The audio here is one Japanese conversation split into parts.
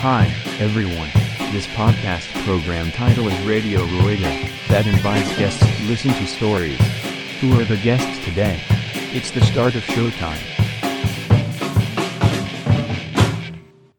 Hi, everyone. This podcast program title is Radio Rueda, that invites guests to listen to stories. Who are the guests today? It's the start of showtime.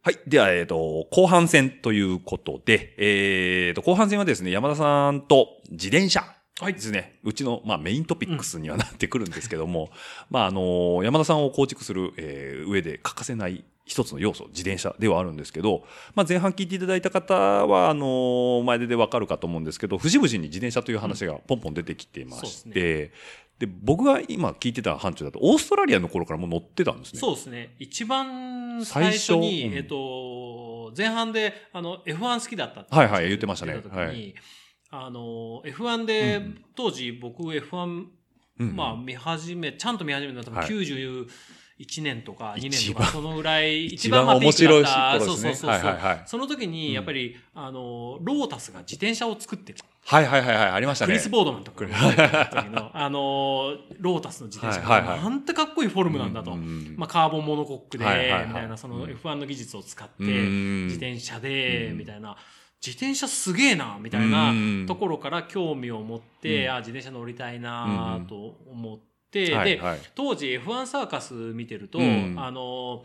はい。では、えっ、と、後半戦ということで、えっ、と、後半戦はですね、山田さんと自転車。はいですね。うちの、まあ、メイントピックスにはなってくるんですけども、まあ、あの、山田さんを構築する、えー上で欠かせない一つの要素、自転車ではあるんですけど、まあ、前半聞いていただいた方は、あの、前ででわかるかと思うんですけど、節々に自転車という話がポンポン出てきていまして、で僕が今聞いてた範疇だと、オーストラリアの頃からもう乗ってたんですね。そうですね。一番最初に、最初うん。えっと、前半で、あの、F1 好きだったってはいはい言ってましたね。はい。あの、F1 で、うん当時僕 F1、うんまあ見始め、ちゃんと見始めたのは多分はい91年とか2年とか、そのぐらい、一番まあピークだ面白いっそうそうそうそう、はいはいはい。その時に、やっぱり、あの、ロータスが自転車を作ってる。はいはいはいはい、ありましたね。クリス・ボードマンとかの、あの、ロータスの自転車。が、はいはいはい。なんてかっこいいフォルムなんだと。まあ、カーボンモノコックで、みたいな、その F1 の技術を使って、うん自転車で、みたいな、自転車すげえな、みたいなうんところから興味を持って、うん。あ自転車乗りたいなと思って、で、はいはい。当時 F1 サーカス見てると、うん。あの、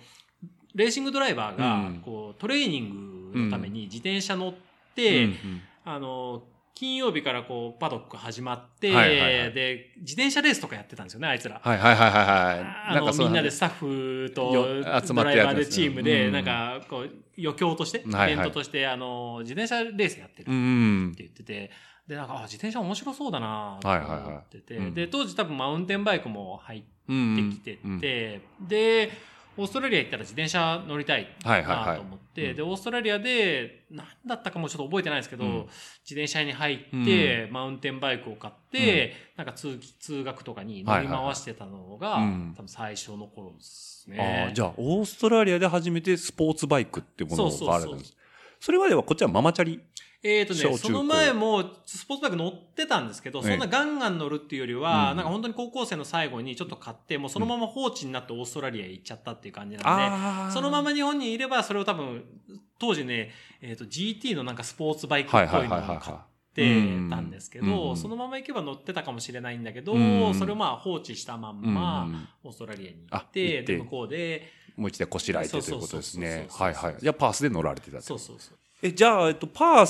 レーシングドライバーうがん、こう、トレーニングのために自転車乗って、うんうん。あの、金曜日からこう、パドック始まって、はいはいはい。で、自転車レースとかやってたんですよね、あいつら。はいはいはいはいはい。あの、みんなでスタッフとよ集まドライバーでチームで、うん。なんか、こう、余興として、イはいはい。ベントとして、あの、自転車レースやってるうっんて。言ってて、で、なんか、あ、自転車面白そうだなとはいはいはい。思ってて、うん。で、当時多分マウンテンバイクも入ってうんきてて、うん。で、オーストラリア行ったら自転車乗りたいはいはいはいなと思って、うん。で、オーストラリアで、何だったかもちょっと覚えてないですけど、うん。自転車屋に入って、マウンテンバイクを買って、なんか通通学とかに乗り回してたのが、はいはいはいうん。多分最初の頃ですあね。あ、じゃあ、オーストラリアで初めてスポーツバイクっていうものそうそうそうがあるんです。それまではこっちはママチャリ。えっ、とね、その前もスポーツバイク乗ってたんですけど、ええ。そんなガンガン乗るっていうよりは、うん。なんか本当に高校生の最後にちょっと買って、もうそのまま放置になってオーストラリアへ行っちゃったっていう感じなんで、あそのまま日本にいれば、それを多分、当時ね、えっ、と、GT のなんかスポーツバイクっぽいのを買ってたんですけど、そのまま行けば乗ってたかもしれないんだけど、うん。それをまあ放置したまんうんま、うん。オーストラリアに行あって、行ってで、向こうで、もう一台こしらえてということですね。はいはい。じゃあ、パースで乗られてたと。そうそうそう。え、じゃあ、えっと、パー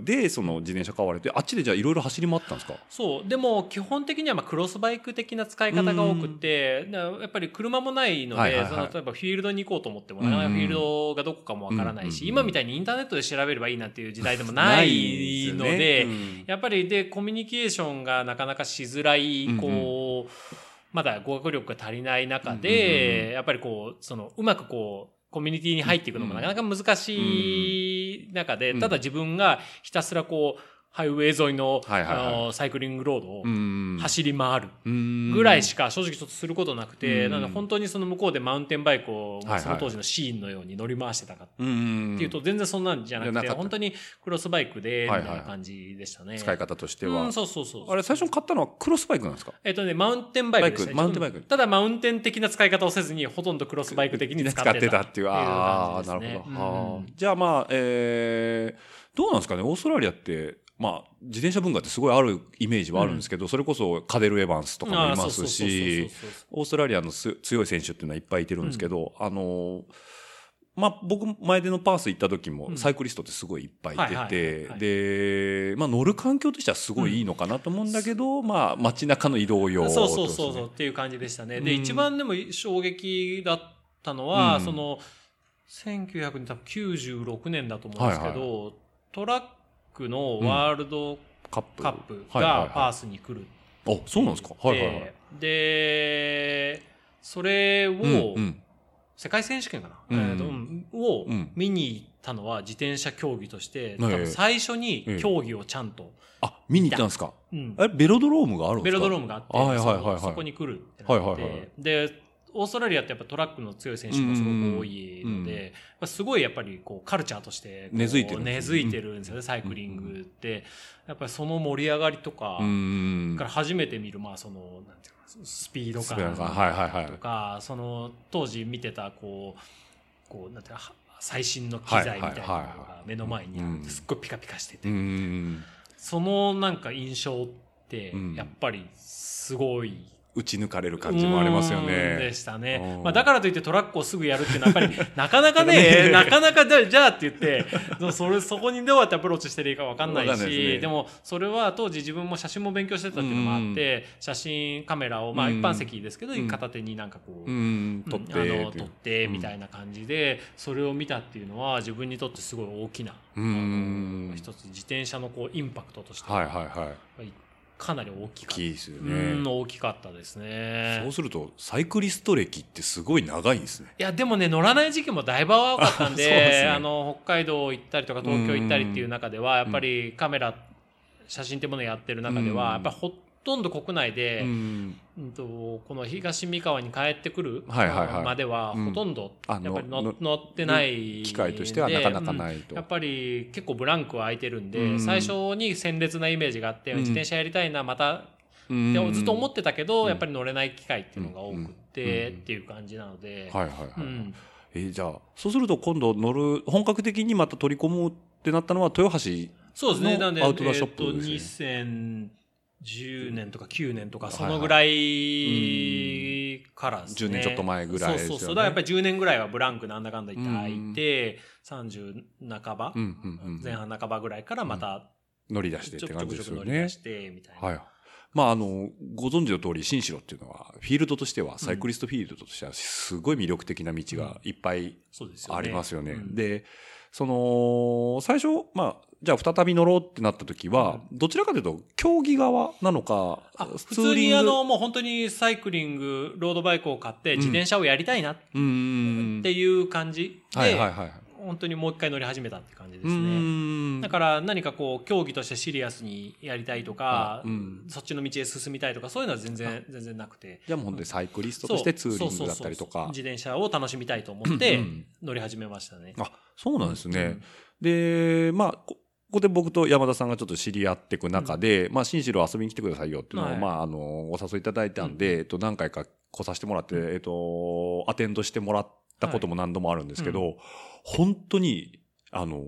スでその自転車買われて、あっちでじゃあいろいろ走り回ったんですか？そう。でも、基本的にはまあクロスバイク的な使い方が多くて、やっぱり車もないので、はいはいはい。その例えばフィールドに行こうと思っても、うんなかなかフィールドがどこかもわからないし、うん今みたいにインターネットで調べればいいなんていう時代でもないので、やっぱりで、コミュニケーションがなかなかしづらい、こう、まだ語学力が足りない中で、やっぱりこう、その、うまくこう、コミュニティに入っていくのもなかなか難しいただ自分がひたすらこう、ハイウェイ沿いの、あのサイクリングロードをうん走り回るうんぐらいしか正直ちょっとすることなくて、うんなので本当にその向こうでマウンテンバイクをその当時のシーンのように乗り回してたかっうんていうと全然そんなんじゃなくて、本当にクロスバイクで、みたいな感じでしたね。使い方としてはうん、。そうそうそう。あれ、最初に買ったのはクロスバイクなんですか？えっとね、マウンテンバイクですね。バイクマウンテンバイクただマウンテン的な使い方をせずに、ほとんどクロスバイク的に使ってた。使ってたっていう。ああ、なるほど。じゃあまあ、えー、どうなんですかね、オーストラリアって、まあ、自転車文化ってすごいあるイメージはあるんですけど、それこそカデル・エヴァンスとかもいますしオーストラリアのす強い選手っていうのはいっぱいいてるんですけど、あのーまあ、僕、前でのパース行った時も、うん。サイクリストってすごいいっぱいいはいはいてで、まあ、乗る環境としてはすごいいいのかなと思うんだけど、まあ、街中の移動用そうそうそうそうっていう感じでしたね。うん。で、一番でも衝撃だったのは、うん。その、1996年だと思うんですけど、はい。トラックのワールドカップ。がパースに来る。あ、そうなんですか？はいはいはい。で、それを、世界選手権かな、うん。えーをうん。見に行ったのは自転車競技として、え多分最初にええ。競技をちゃんと、あ、見に行ったんですか？うん。え、ベロドロームがあるんですか？ベロドロームがあって、そこに来るってなって、はいはいはい。で、オーストラリアってやっぱトラックの強い選手もすごく多いので、すごいやっぱりこうカルチャーとして根付いてるんですね根付いてるんですよね、サイクリングって。やっぱりその盛り上がりとか、うん。から初めて見る、まあその、なんていうかなスピードスペアが感はいはいはいと。か、その当時見てたこう、こう、なんていうか、は最新の機材みたいなのが目の前にあうんってすっごいピカピカしてて、うん。そのなんか印象ってうんやっぱりすごい打ち抜かれる感じもありますようんでね。したねう。んまあ、だからといってトラックをすぐやるっていうのはやっぱりなかなかね ねなかなかじゃあじゃあって言ってそれそこにどうやってアプローチしていいかわかんないしですねでもそれは当時自分も写真も勉強してたっていうのもあって写真カメラをまあうん一般席ですけどうん片手になんかこう。うん、撮って。うんあの撮ってみたいな感じで、それを見たっていうのは自分にとってすごい大きな、一つ自転車のこうインパクトとしてはいはいはい。かなり大き大かったきいですね。大きかったですねそうすると、サイクリスト歴ってすごい長いんですね。いやでもね乗らない時期もだいぶ多かったんで あですねあの北海道行ったりとか東京行ったりっていう中ではやっぱりカメラ写真ってものをやってる中でうんはやっぱりほとんど国内で、うん。うんとこの東三河に帰ってくるはいはいはい。まではうん。ほとんどあやっぱりの乗乗ってない機会としてはなかなかいないと。やっぱり結構ブランクは空いてるんで、うん。最初に鮮烈なイメージがあって、うん。自転車やりたいなまたうん。でずっと思ってたけど、うん。やっぱり乗れない機会っていうのが多くって、うん。っていう感じなので、はいはいはい。うん。えーじゃあ、そうすると今度乗る、本格的にまた取り込むってなったのは豊橋。そうですね。のなんで、アウトドアショップですね。えっと、2010年とか9年とか、はいそのぐらいからですね。10年ちょっと前ぐらいですよねそうそうそう。だからやっぱり10年ぐらいはブランクなんだかんだ言って空いて、30半ば、うんうんうん。前半半ばぐらいからまた、乗り出してって感じですよね。り出して、みたいな。はい。まあ、あの、ご存知の通り、新城っていうのは、フィールドとしては、サイクリストフィールドとしては、すごい魅力的な道がいっぱい。ありますよね。うんで、その、最初、まあ、じゃあ再び乗ろうってなった時は、どちらかというと、競技側なのか、あ普通にあ、の、もう本当にサイクリング、ロードバイクを買って、自転車をやりたいなっ。ていう感じで、はいはいはい。本当にもう一回乗り始めたって感じでうすね。だから何かこう競技としてシリアスにやりたいとか、あうんそっちの道へ進みたいとかそういうのは全然全然なくてじゃあもう本当にサイクリストとしてツーリングだったりとか。自転車を楽しみたいと思ってうん乗り始めましたね。あ、そうなんですね。うんで、まあ、こここで僕と山田さんがちょっと知り合っていく中で、まあ、新城遊びに来てくださいよっていうのを、はい。まあ、あの、お誘いいただいたんで、えっと、何回か来させてもらって、えっと、アテンドしてもらったことも何度もあるんですけど、本当に、あの、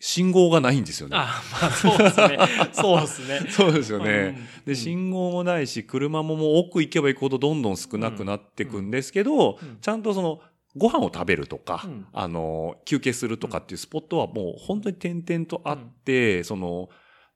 信号がないんですよね。あ、まあそうですね。そうですね。そうですよね。うん。で、信号もないし、車ももう奥行けば行くほどどんどん少なくなっていくんですけど、うん。ちゃんとその、ご飯を食べるとか、うんあの、休憩するとかっていうスポットはもう本当に点々とあって、その、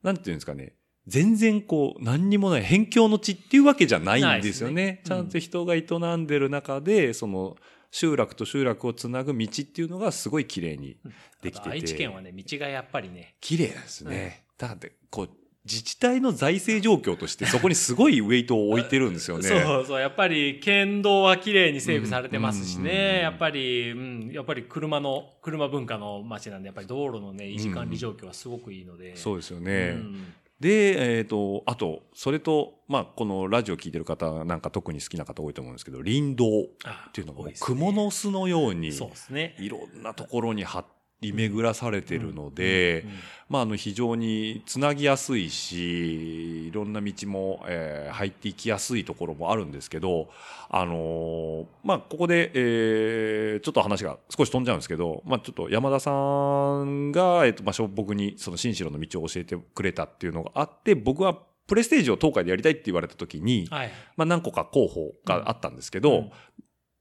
なんていうんですかね、全然こう、何にもない、辺境の地っていうわけじゃないんですよね。ないですねちゃんと人が営んでる中で、その、集落と集落をつなぐ道っていうのがすごい綺麗にできてて。愛知県はね、道がやっぱりね、綺麗ですね。だって、こう、自治体の財政状況としてそこにすごいウェイトを置いてるんですよね。そうそう、やっぱり県道は綺麗に整備されてますしうんね、やっぱり、うん、やっぱり車の、車文化の街なんで、やっぱり道路のね、維持管理状況はすごくいいので。そうですよね。うんで、えっ、と、あと、それと、まあ、このラジオ聞いてる方なんか特に好きな方多いと思うんですけど、林道っあていうのが蜘蛛の巣のように、そうですね。いろんなところに張り巡らされてるので、うんまあ、あの、非常につなぎやすいし、いろんな道も、えー入っていきやすいところもあるんですけど、あのーまあ、ここで、えーちょっと話が少し飛んじゃうんですけど、まあ、ちょっと山田さんが、えっ、と、僕にその新城の道を教えてくれたっていうのがあって、僕はプレステージを東海でやりたいって言われた時に、はい。まあ、何個か候補があったんですけど、うん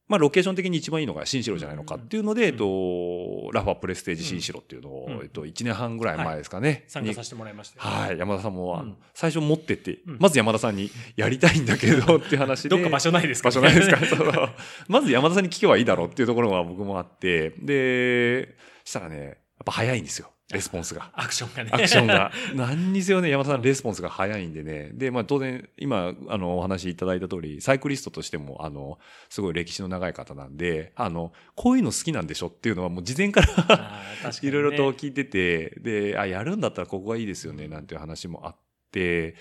まあ、ロケーション的に一番いいのが新城じゃないのかっていうので、うんえっと、ラファプレステージ新城っていうのを、うん。えっと、1年半ぐらい前ですかね。に参加させてもらいましたよ。はい。山田さんも、最初持ってって、うん。まず山田さんにやりたいんだけど っていう話で。どっか場所ないですか場所ないですか？まず山田さんに聞けばいいだろうっていうところが僕もあって、で、したらね、ぱ早いんですよ。レスポンスが。アクションがね。アクションが。何にせよね、山田さんレスポンスが早いんでね。で、まあ当然、今、あの、お話しいただいた通り、サイクリストとしても、あの、すごい歴史の長い方なんで、あの、こういうの好きなんでしょっていうのはもう事前からいろいろと聞いてて、で、あ、やるんだったらここがいいですよね、なんていう話もあって、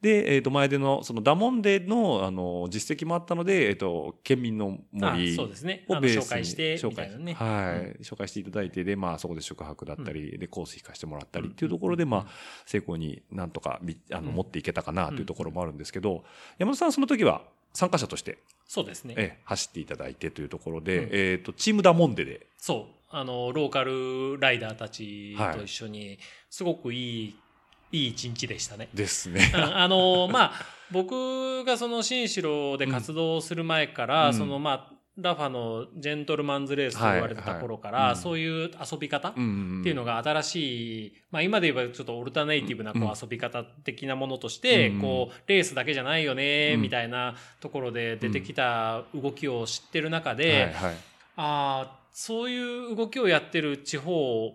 で、えっ、と、前での、そのダモンデの、あの、実績もあったので、えっ、と、県民の森あそうですね。あのをベースに紹介して、紹介ね。はい、紹介していただいて、で、まあ、そこで宿泊だったり、で、コース引かしてもらったりっていうところで、まあ、成功になんとかみ、あの、うん。持っていけたかなというところもあるんですけど、山田さんその時は、参加者として、そうですね。ええ走っていただいてというところで、うん。えっ、と、チームダモンデで、そう。あの、ローカルライダーたちと一緒に、すごくいい、いい一日でしたね。ですね。うんあの、まあ、僕がその新城で活動する前から、うん。その、まあ、ラファのジェントルマンズレースと言われてた頃から、はい。はいうん。そういう遊び方、んっていうのが新しい、まあ今で言えばちょっとオルタネイティブなこううん遊び方的なものとして、うんこう、レースだけじゃないよね、うん。みたいなところで出てきた動きを知ってる中で、はいはい。ああ、そういう動きをやってる地方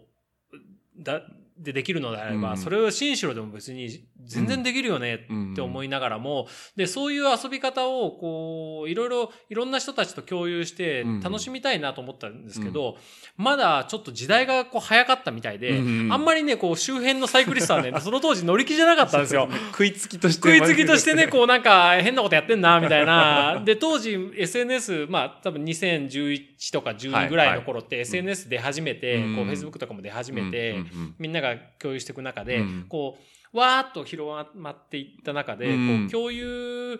だ、でできるのであれば、うんそれを新城でも別に全然できるよねって思いながらも、で、そういう遊び方を、こう、いろいろ、いろんな人たちと共有してうん楽しみたいなと思ったんですけど、まだちょっと時代がこう早かったみたいで、うんあんまりね、こう周辺のサイクリストはね、その当時乗り気じゃなかったんですよ。食いつきとして。食いつきとしてね、こうなんか変なことやってんな、みたいな。で、当時 SNS、まあ多分2011とか12ぐらいの頃って SNS 出始めて、うん。こう Facebook とかも出始めて、みんなが共有していく中で、うん。こう、わーっと広まっていった中で、うん。こう共有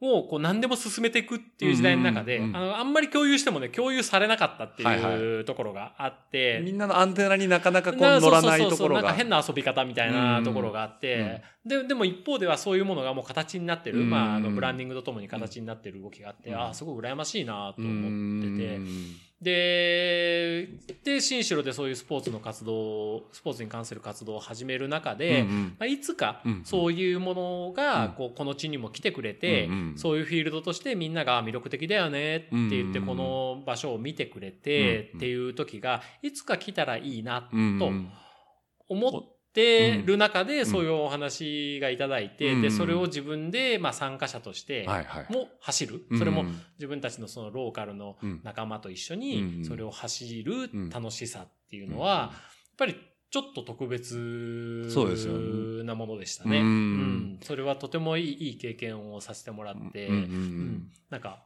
をこう何でも進めていくっていう時代の中で、うんうんうんあの、あんまり共有してもね、共有されなかったってはいはい。うところがあって、みんなのアンテナになかなかこうな乗らないそうそうそうところが。なんか変な遊び方みたいなところがあって、で、でも一方ではそういうものがもう形になってる、うんまあ、あの、ブランディングとともに形になってる動きがあって、うん。ああ、すごく羨ましいなとう思ってて、んで、で、新城でそういうスポーツの活動、スポーツに関する活動を始める中で、うんうん。まあ、いつかうんそういうものが、うん。こう、この地にも来てくれて、うんうんそういうフィールドとしてみんなが魅力的だよねって言って、うんこの場所を見てくれて、うんっていう時が、いつか来たらいいなとうん。思ってる中で、ん。そういうお話がいただいて、うん。で、それを自分で、まあ、参加者としてはいはい。も走る。それもうん自分たちのそのローカルのうん。仲間と一緒うん。に、それを走る楽しさっていうのは、うん。やっぱりちょっと特別そうですよね。なものでしたね。うん。うん。それはとてもいいいい経験をさせてもらって、なんか、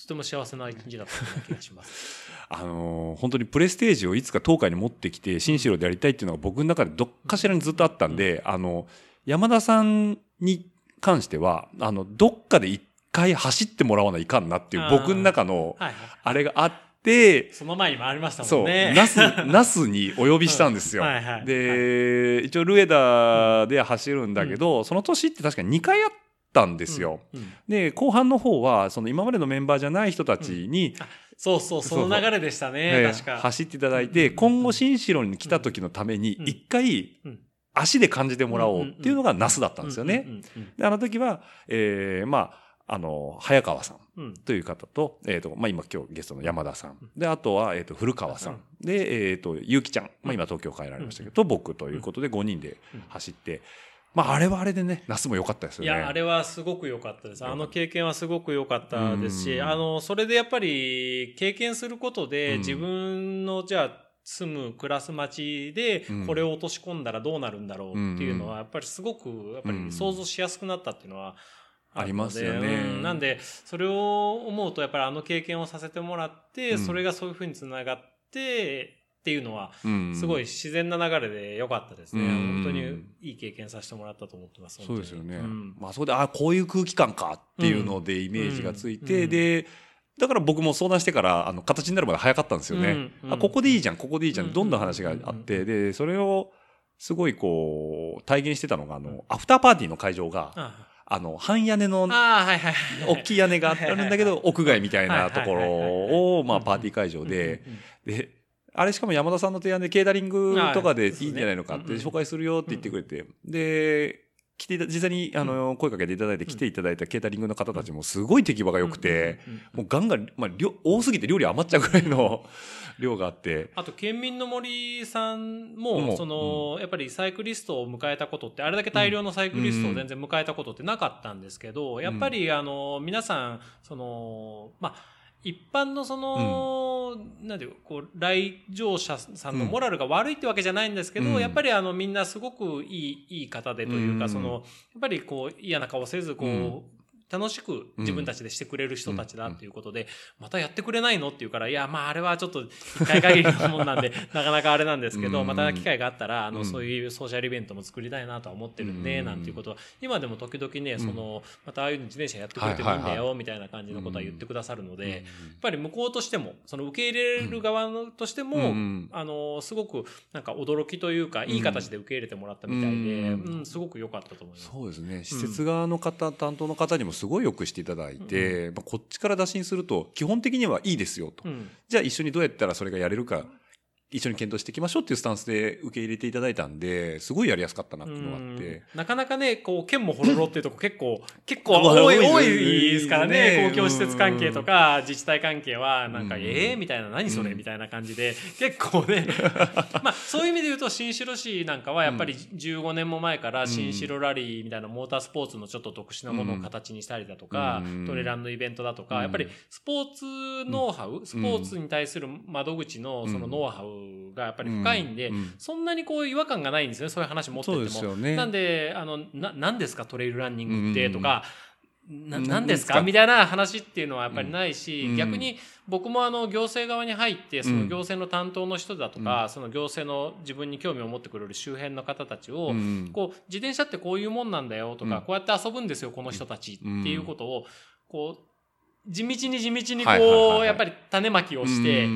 とても幸せな一日だったような気がします。あのー本当にプレステージをいつか東海に持ってきて、新城でやりたいっていうのが僕の中でどっかしらにずっとあったんで、あの、山田さんに関しては、あの、どっかで一回走ってもらわないかんなっていう僕の中の。あれがあって、その前にもありましたそう、もんね。ナス、ナスにお呼びしたんですよ。はいはいはいで、一応ルエダで走るんだけど、その年って確かに2回やったんですよ。うんうん。で、後半の方は、その今までのメンバーじゃない人たちに、そうそう、その流れでしたね、えー確か。走っていただいて、うん。今後新城に来た時のために、うん。一回うん、足で感じてもらおうっていうのがナスだったんですよね。うんうんで、あの時は、えーまあ、あの、早川さんうん。うんという方と、えっ、と、まあ、今今日ゲストの山田さん。で、あとは、えっ、と、古川さん。で、えっ、と、ゆうきちゃん。まあ、今東京帰られましたけど、と僕ということで5人で走って、まあ、あれはあれでね、ナスも良かったですよね。いや、あれはすごく良かったです。あの経験はすごく良かったですし、うん。あの、それでやっぱり経験することで、うん。自分の、じゃあ、住む暮らす街でうん。これを落とし込んだらどうなるんだろうっていうのはやっぱりすごくやっぱり想像しやすくなったっていうのはありますよね。うんなんでそれを思うとやっぱりあの経験をさせてもらって、うん。それがそういうふうにつながってっていうのはうん。すごい自然な流れで良かったですね、うん。本当にいい経験させてもらったと思ってますそうですよね。うん。まあ、そこで、あ、こういう空気感かっていうのでイメージがついて、うん。で、だから僕も相談してから、あの、形になるまで早かったんですよね。うん。うん。あ、ここでいいじゃん、ここでいいじゃん、うん。どんどん話があって、うん。で、それを、すごいこう、体現してたのが、あの、アフターパーティーの会場が、ああ。の、半屋根の、大きい屋根があるんだけど、屋外みたいなところを、まあ、うんパーティー会場で、うんうん。で、あれしかも山田さんの提案でケータリングとかでい。いんじゃないのかってはい紹介するよって言ってくれて、で、来ていた、実際にあの、声かけていただいて来ていただいたケータリングの方たちもすごい手際が良くて、もうガンガン、まあ、量多すぎて料理余っちゃうぐらいの 量があって、あと、県民の森さんも、その、やっぱりサイクリストを迎えたことって、あれだけ大量のサイクリストを全然迎えたことってなかったんですけど、やっぱり、あの、皆さん、その、まあ、一般のその、なんていうこう、来場者さんのモラルが悪いってわけじゃないんですけど、うん。やっぱりあの、みんなすごくいい、いい方でというか、うん。その、やっぱりこう、嫌な顔せず、こう、うん楽しく自分たちでしてくれる人たちだっていうことで、またやってくれないのって言うから、いや、まああれはちょっと一回限りのもんなんで、なかなかあれなんですけど、また機会があったら、あの、そういうソーシャルイベントも作りたいなとは思ってるんで、なんていうことは、今でも時々ね、その、またああいう自転車やってくれてもいいんだよ、みたいな感じのことは言ってくださるので、やっぱり向こうとしても、その受け入れる側のとしても、あの、すごくなんか驚きというか、いい形で受け入れてもらったみたいで、うん、すごく良かったと思います。そうですね。施設側の方、担当の方にもすごいよくしていただいて、まあ、こっちから打診すると、基本的にはいいですよと。じゃあ一緒にどうやったらそれがやれるか、一緒に検討していきましょうっていうスタンスで受け入れていただいたんで、すごいやりやすかったなっていうのがあって。なかなかね、こう、県もほろろっていうとこ 結構、結構多い、多いですからね、公共施設関係とか自治体関係は、なんか、ええみたいな、何それみたいな感じで、結構ね、まあ、そういう意味で言うと、新城市なんかはやっぱり15年も前から新城ラリーみたいなモータースポーツのちょっと特殊なものを形にしたりだとか、トレランのイベントだとか、やっぱりスポーツノウハウ、スポーツに対する窓口のそのノウハウがやっぱり深いんで、うん、そんなにこう違和感がないんですよねそういう話持ってても。ね、なんであのな何ですかトレイルランニングってとか。な何ですかみたいな話っていうのはやっぱりないし、うん、逆に僕もあの行政側に入ってその行政の担当の人だとか、うん、その行政の自分に興味を持ってくれる周辺の方たちを、うん、こう自転車ってこういうもんなんだよとか、こうやって遊ぶんですよこの人たちっていうことをこう地道に地道にこう、やっぱり種まきをして、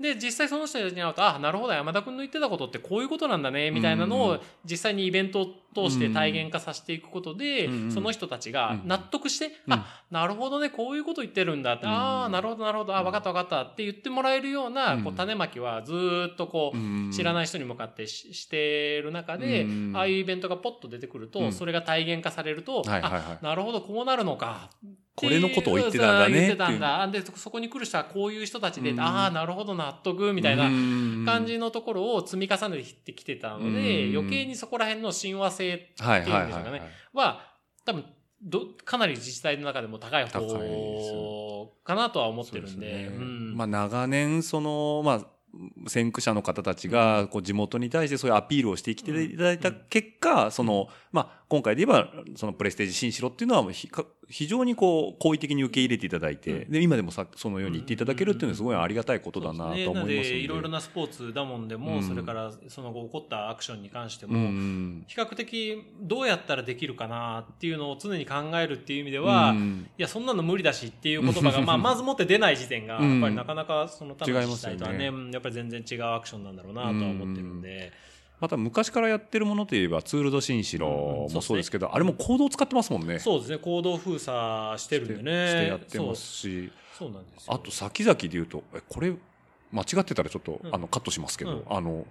で、実際その人たちに会うと、あ、なるほど、山田君の言ってたことってこういうことなんだね、みたいなのを実際にイベントを通して体現化させていくことで、その人たちが納得して、あ、なるほどね、こういうこと言ってるんだって、ああ、なるほど、なるほど、あ、分かった分かったって言ってもらえるような、こう、種まきはずっとこう、知らない人に向かってしてる中で、ああいうイベントがポッと出てくると、それが体現化されると、あ、なるほど、こうなるのか。これのことを言ってたんだね。言ってたんだ。で、そこに来る人はこういう人たちで、ああ、なるほど、納得、みたいな感じのところを積み重ねてきてたので、余計にそこら辺の親和性っていうんでしょうかね。は、多分、ど、かなり自治体の中でも高い方かなとは思ってるんで。でねうん、まあ長年、その、まあ、先駆者の方たちが、こう、地元に対してそういうアピールをしてきていただいた結果、その、まあ、今回で言えば、そのプレステージ新城っていうのは、非常にこう、好意的に受け入れていただいて、で、今でもさ、そのように言っていただけるっていうのはすごいありがたいことだなと思いますので。いろいろなスポーツだもんでも、それからその後起こったアクションに関しても、比較的どうやったらできるかなっていうのを常に考えるっていう意味では、いや、そんなの無理だしっていう言葉が、まあ、まずもって出ない時点が、やっぱりなかなかその他の自治体とはね、やっぱり全然違うアクションなんだろうなとは思ってるんで。また昔からやってるものといえばツールド新城もそうですけど、あれもコードを使ってますもんね。そうですね。コード封鎖してるんでね。してやってますし。そうなんですあと先々で言うと、え、これ間違ってたらちょっと、あのカットしますけど、あの、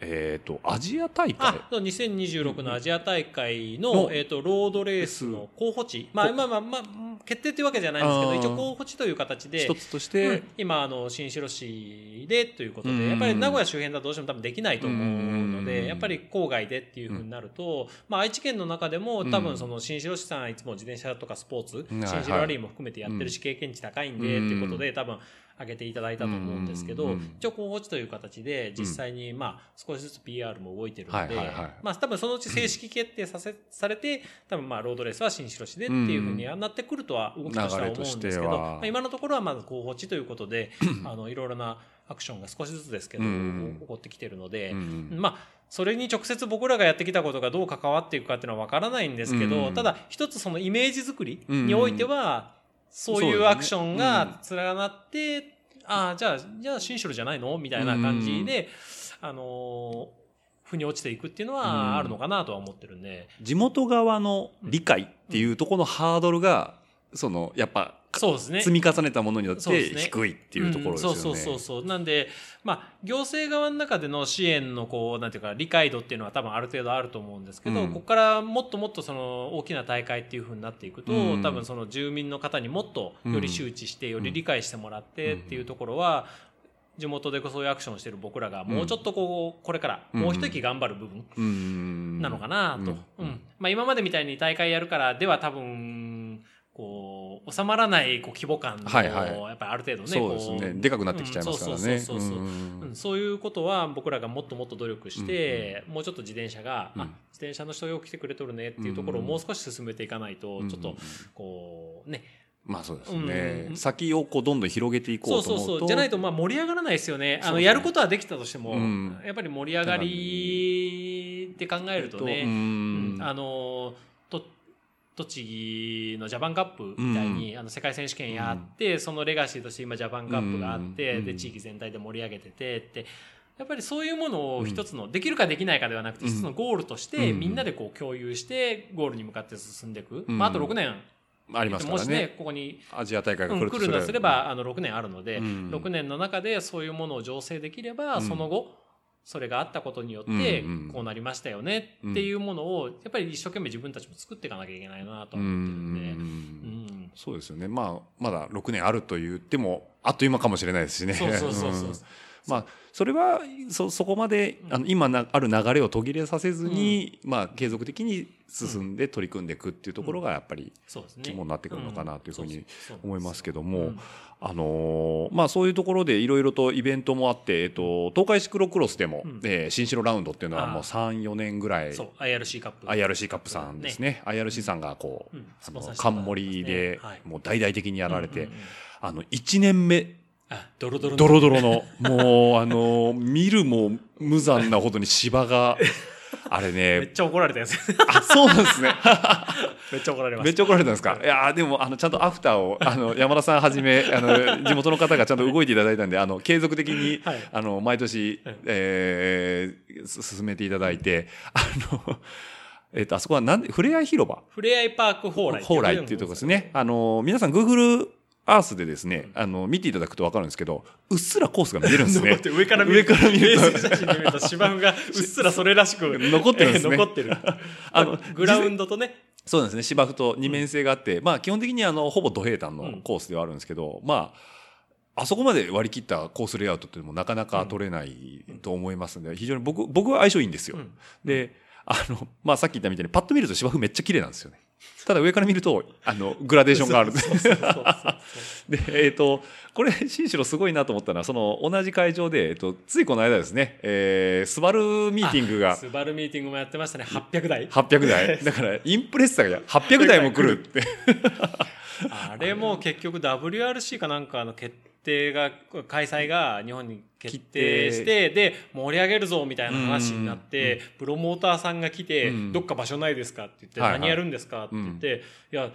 えっ、ー、と、アジア大会。あ、2026のアジア大会の、うん、えっ、ー、と、ロードレースの候補地。まあ、まあまあ、まあ、決定というわけじゃないんですけど、一応候補地という形で、一つとして、うん、今、あの、新城市でということで、やっぱり名古屋周辺だとどうしても多分できないと思うので、やっぱり郊外でっていうふうになると、まあ、愛知県の中でも多分その新城市さんいつも自転車とかスポーツ、新城ラリーも含めてやってるし、経験値高いんで、っていうことで、多分、挙げていただいたと思うんですけど、一応候補地という形で実際にまあ少しずつ PR も動いてるので、まあ多分そのうち正式決定させ、されて、多分まあロードレースは新城市でっていうふうになってくるとは動きとしては思うんですけど、まあ、今のところはまず候補地ということで、あのいろいろなアクションが少しずつですけど、起こってきてるので、まあそれに直接僕らがやってきたことがどう関わっていくかっていうのは分からないんですけど、ただ一つそのイメージ作りにおいては、そういうアクションが連なって、ね。うん、ああ、じゃあ、じゃあ、シンショルじゃないの？みたいな感じで、あの腑に落ちていくっていうのはあるのかなとは思ってるんで。地元側の理解っていうところのハードルが、その、やっぱ、そうですね。積み重ねたものによって低いっていうところですよね。そうそうそうなんで、まあ、行政側の中での支援のこう、なんていうか、理解度っていうのは多分ある程度あると思うんですけど、うん、ここからもっともっとその大きな大会っていうふうになっていくと、うん、多分その住民の方にもっとより周知して、より理解してもらってっていうところは、地元でそういうアクションしてる僕らがもうちょっとこう、これからもう一息頑張る部分なのかなと。うん。まあ今までみたいに大会やるからでは多分、こ収まらないこう規模感の、はいはい。やっぱりある程度ねそうですね。こでかくなってきちゃいますからね。うんそうそうそうそう。うん。うんそういうことは僕らがもっともっと努力して、もうちょっと自転車が、うん。あ自転車の人よく来てくれとるねっていうところをうんもう少し進めていかないと、うんちょっとこうね。まあそうですね、うん。先をこうどんどん広げていこそううと思うと。そうそうじゃないとまあ盛り上がらないですよね。ね。のやることはできたとしても、うん。やっぱり盛り上がりって考えるとね、えっとうん。うん。あのと栃木のジャパンカップみたいに、あの世界選手権やって、そのレガシーとして今ジャパンカップがあって、うん。で地域全体で盛り上げててってやっぱりそういうものを一つの、できるかできないかではなくてうん。一つのゴールとして、うん。みんなでこう共有してゴールに向かって進んでいく、うん。まあ、あと6年。ありますかもしねここにアジア大会がうん来る。と来るのすればあの6年あるので、うん。6年の中でそういうものを醸成できれば、うん。その後それがあったことによってこうなりましたよねっていうものをやっぱり一生懸命自分たちも作っていかなきゃいけないなと思ってるんで。んうんそうですよね。まあまだ6年あると言ってもあっという間かもしれないですしね。そうそうそうそう。んまあそれはそそこまであの今なある流れを途切れさせずに、まあ継続的に進んで取り組んでいくっていうところがやっぱり。肝になってくるのかなというふうに思いますけども、うんあのーまあそういうところでいろいろとイベントもあって、えっと、東海シクロクロスでも、うん。えー新城ラウンドっていうのはもうあ34年ぐらいそう IRC カップ。IRC カップさんですね。IRC さんがこう、あの冠ではい。もう大々的にやられて、あの1年目あドロドロのドロドロのもうあの見るも無残なほどに芝が あれねめっちゃ怒られたやつ。あそうなんですね めっちゃ怒られましめっちゃ怒られたんですか？いやーでもあのちゃんとアフターをあの山田さんはじめあの地元の方がちゃんと動いていただいたんであの継続的に、はいあの毎年、はいえーす進めていただいてあの、えっとあそこはなんでふれあい広場？た。ふれあいパーク蓬莱。蓬莱っていうところですね。。あの皆さん Google アースでですね、あの見ていただくと分かるんですけどうっすらコースが見えるんですね。上から見る。上から見ると。写真で見ると芝生が うっすらそれらしく 残ってるんですね。残ってる。あのグラウンドとね。そうですね芝生と二面性があって、まあ基本的にあのほぼ土平坦のうん。コースではあるんですけど、まああそこまで割り切ったコースレイアウトっていうのもなかなか取れないと思いますので、非常に僕僕は相性いいんですよ。うん。であの、まあ、さっき言ったみたいにパッと見ると芝生めっちゃ綺麗なんですよね。ただ上から見るとあのグラデーションがある。そうそうそうそう で、えっ、と、これ、新城すごいなと思ったのは、その、同じ会場で、えっ、と、ついこの間ですね、えー、スバルミーティングがスバルミーティングもやってましたね。800台。800台。だから、インプレッサが800台も来るって。あれも結局 WRC かなんかの決定が開催が日本に決定してで盛り上げるぞみたいな話になってプロモーターさんが来てうん。どっか場所ないですかって言って何やるんですかって言っていや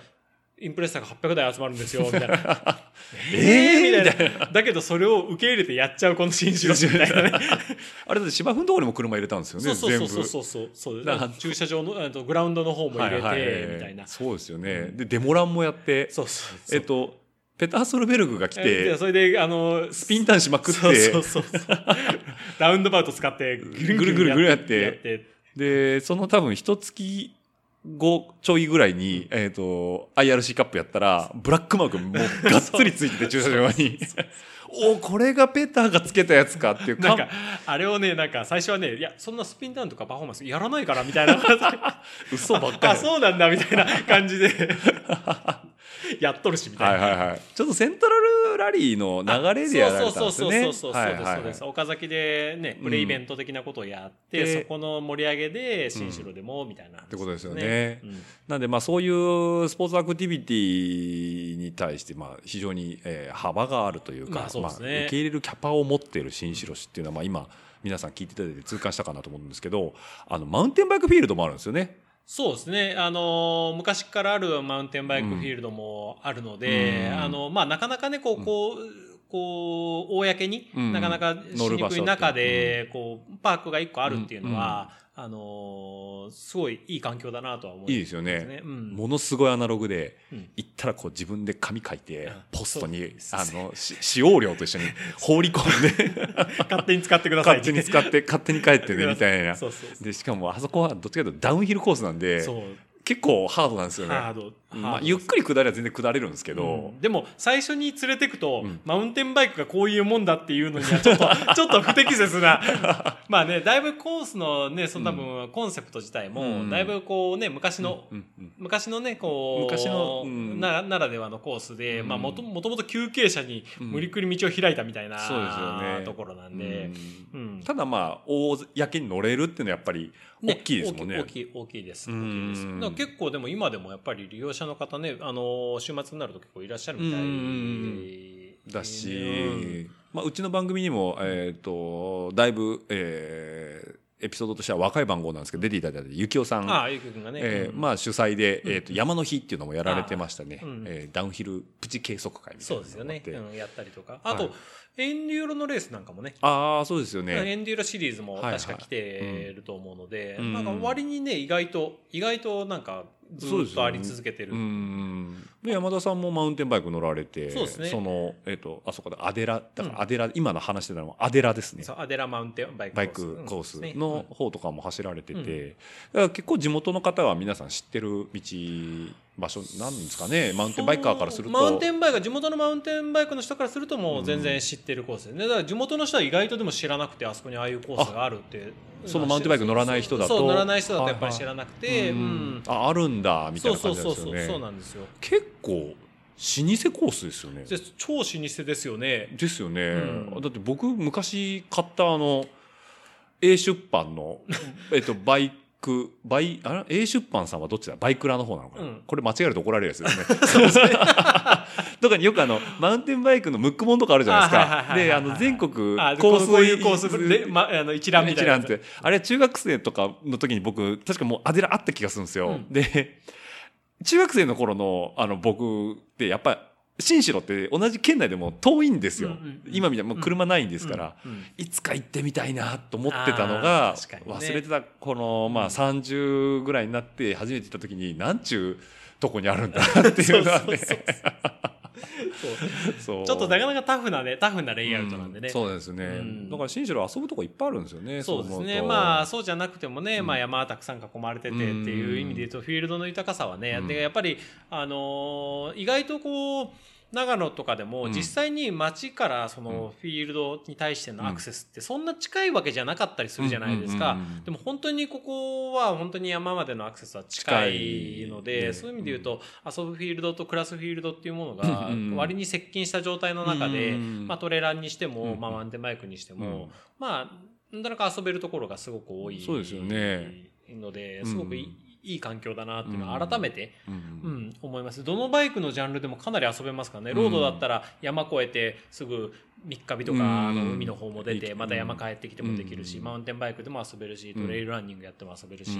インプレッサーが800台集まるんですよみたいな。えーみたいな。だけどそれを受け入れてやっちゃうこの新城みたいなね。あれだって芝生のところにも車入れたんですよね、そうそうそう。そうそう。そう駐車場のあとグラウンドの方も入れてみたいな。そうですよね。で、デモランもやって、そうそうそう。えっと、ペターソルベルグが来でて、それであのスピンターンしまくって、そうそうそうそう。ラウンドバウト使ってぐるぐるぐるぐるやってで、その多分一月後ちょいぐらいに、えっ、と、IRC カップやったら、ブラックマークもうがっつりついてて、駐車場に。おこれがペターがつけたやつかっていうなんかあれをねなんか最初はねいやそんなスピンダウンとかパフォーマンスやらないからみたいな嘘ばっかあり。そうなんだみたいな感じで やっとるしみたいな。はいはいはい。ちょっとセントラルラリーの流れでやられたんですよね。そうそうそうそうそうはい岡崎でねプレイベント的なことをやって、でそこの盛り上げで新城でもみたいな、ってことですよね。うん。なんでまあそういうスポーツアクティビティに対してまあ非常にえー幅があるというか、まあね。まあ受け入れるキャパを持っている新城市っていうのはまあ今皆さん聞いていただいて痛感したかなと思うんですけどあのマウンテンバイクフィールドもあるんですよね。そうですね。あの、昔からあるマウンテンバイクフィールドもあるので、うん。あの、まあ、なかなかね、こう、こう、こう、公にうん。なかなかしにくい中で、こう、パークが一個あるっていうのは、あの、すごいいい環境だなとは思いますいいですよね。うん。ものすごいアナログで、うん。行ったらこう自分で紙書いて、うん。ポストにあのし使用料と一緒に 放り込んで。勝手に使ってください勝手に使って勝手に帰ってねみたいな。でしかもあそこはどっちかというとダウンヒルコースなんで。結構ハードなんですよね。ハード。まあ、ゆっくり下りは全然下れるんですけど、うん。でも最初に連れてくと、うん。マウンテンバイクがこういうもんだっていうのには ちょっとちょっと不適切な。まあねだいぶコースのねその多分コンセプト自体も、うん。だいぶこうね昔の、うん。うん。昔のねこう昔のうん。なならではのコースで、うん。まあ、もともと休憩者に無理くり道を開いたみたいな、そうですよね。ところなんで、ただまあ公に乗れるっていうのはやっぱり大きいですもんね大きい大きいです。うん大きいです結構でも今でもやっぱり利用者の方ね、あの週末になると結構いらっしゃるみたいうんだし、うんまあ、うちの番組にも、えっ、と、だいぶ、えーエピソードとしては若い番号なんですけど、出ていただいたゆきおさん。ああ、ゆきくんがね。うんえーまあ主催で、うんえっ、と、山の日っていうのもやられてましたね。あうんえーダウンヒルプチ計測会みたいなそうですよね。やったりとか。あと、はいエンデューロのレースなんかもね。ああ、そうですよね。エンデューロシリーズもはいはい。確か来てると思うので、うん。なんか割にね、意外と、意外となんかずっとあり続けてる。うん。で山田さんもマウンテンバイク乗られてそうですね。の、えっとあそこでアデラだかうん。らアデラ、今の話してたのはアデラですね。そうアデラマウンテンバイクバイクコース。ね。の方とかも走られてて、うん。だから結構地元の方は皆さん知ってる道場所なんですかね。マウンテンバイカーからすると。マウンテンバイク地元のマウンテンバイクの人からするともう全然知ってるコースで。すねだから地元の人は意外とでも知らなくてあそこにああいうコースがあるってそのマウンテンバイク乗らない人だと。そう乗らない人だとやっぱり知らなくて、ああるんだみたいな感じそうそうそうなんですよねなんですよ。結構老舗コースですよね。で超老舗ですよね。ですよね、うん。だって僕昔買ったあの A 出版のえっとバイクバイあれ？A 出版さんはどっちだ？バイクラの方なのかな、うん。これ間違えると怒られるやつですね。とか によくあのマウンテンバイクのムックモンとかあるじゃないですか。であの全国あコースこういうコースで、ま、あの一覧みたいな。一覧って。あれ中学生とかの時に僕確かもうアデラあった気がするんですよ、うん。で中学生の頃のあの僕ってやっぱり新城って同じ県内でも遠いんですよ、うんうんうん。今みたいにもう車ないんですから、うんうんいつか行ってみたいなと思ってたのがね。忘れてたこの、まあ、30ぐらいになって初めて行った時になんちゅうとこにあるんだなっていうのはね。そうそうそうちょっとなかなかタフなねタフなレイアウトなんでね、うんそうですね、うん。だから新城遊ぶとこいっぱいあるんですよねそうですね。まあそうじゃなくてもね、うん。まあ、山はたくさん囲まれててっていう意味で言うとフィールドの豊かさはね、うん。でやっぱり、あのー意外とこう長野とかでもうん。実際に街からそのフィールドに対してのアクセスってそんな近いわけじゃなかったりするじゃないですか。でも本当にここは本当に山までのアクセスは近いのでそういう意味で言うと遊ぶフィールドと暮らすフィールドっていうものが割に接近した状態の中でうんまあトレランにしてもまあマウンテンバイクにしてうん。もまあなかなか遊べるところがすごく多いそうですよね。のですごくいい,、うんいい環境だなっていうのは改めて、うん。うん思います。どのバイクのジャンルでもかなり遊べますからね。ロードだったら山越えてすぐ三日日とか、うん。あの海の方も出てうん。また山帰ってきてもできるし、うん。マウンテンバイクでも遊べるしうん。トレイルランニングやっても遊べるし、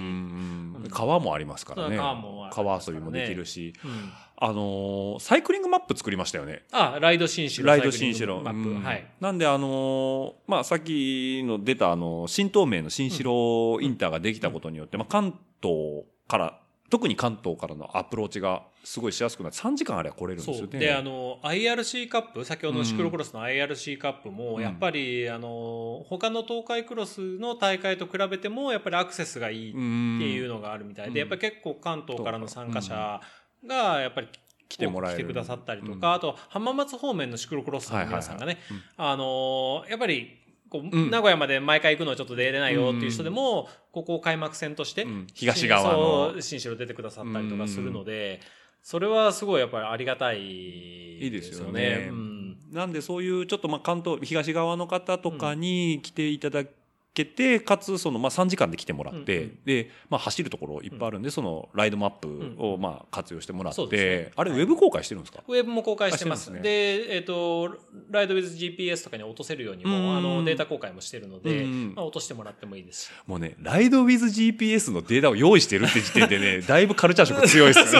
川もありますからね。川も川遊びもできるし、うん。あのーサイクリングマップ作りましたよね。あライド新城ライド新城マップ、うん。はい。なんであのーまあさっきの出たあの新東名の新城インターができたことによって、まあ関東から特に関東からのアプローチがすごいしやすくなって3時間あれば来れるんですよね。であの IRC カップ先ほどのシクロクロスの IRC カップも、うん。やっぱりあの他の東海クロスの大会と比べてもやっぱりアクセスがいいっていうのがあるみたいで、うん。やっぱり結構関東からの参加者がやっぱり来てもらえてくださったりとか、うん。あと浜松方面のシクロクロスの皆さんがね、はいはいはい。あのやっぱりこう、うん。名古屋まで毎回行くのはちょっと出れないよっていう人でも、ここを開幕戦として、うん。東側の。そう新城出てくださったりとかするので、それはすごいやっぱりありがたいいいですよね。うん。なんでそういうちょっとまあ関東東側の方とかに来ていただけて、かつそのまあ3時間で来てもらって、うんうん。で、まあ、走るところいっぱいあるんで、そのライドマップをまあ活用してもらって、そうですね。あれウはい。ェブ公開してるんですか、ウェブも公開してます。あしてますね。で、えっ、と、ライドウィズ GPS とかに落とせるようにも、うんあの、データ公開もしてるので、うんまあ、落としてもらってもいいです。し。もうねライドウィズ GPS のデータを用意してるって時点でね だいぶカルチャー色強いです。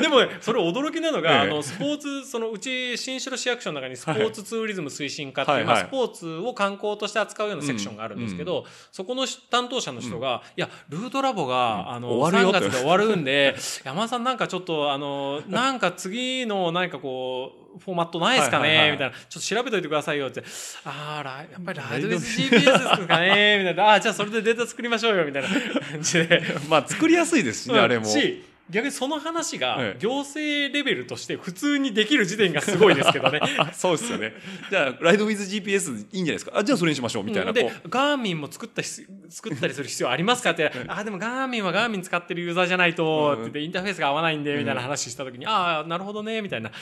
でもね、それ驚きなのが、ええあの、スポーツ、そのうち、新城市役所の中にスポーツツーリズム推進課っていう、はいはい。まあ、スポーツを観光として扱うようなセクションがあるんですけど、そこの担当者の人が、いや、ルートラボが、うん。あの、3終わるよと。月で終わるんで、山田さんなんかちょっと、あの、なんか次の何かこう、フォーマットないですかね、みたいな。ちょっと調べといてくださいよって。ああ、やっぱりライドウィズ GPS ですかね？みたいな。ああ、じゃあそれでデータ作りましょうよ、みたいな感じで。まあ作りやすいですしね、あれも。し逆にその話がええ行政レベルとして普通にできる時点がすごいですけどね。そうですよね。じゃあ、ライドウィズ GPS いいんじゃないですか。あ、じゃあそれにしましょう、みたいな。でこガーミンも作った必作ったりする必要ありますかって「あでもガーミンはガーミン使ってるユーザーじゃないと」って言ってインターフェースが合わないんでみたいな話した時に「ああなるほどね」みたいなう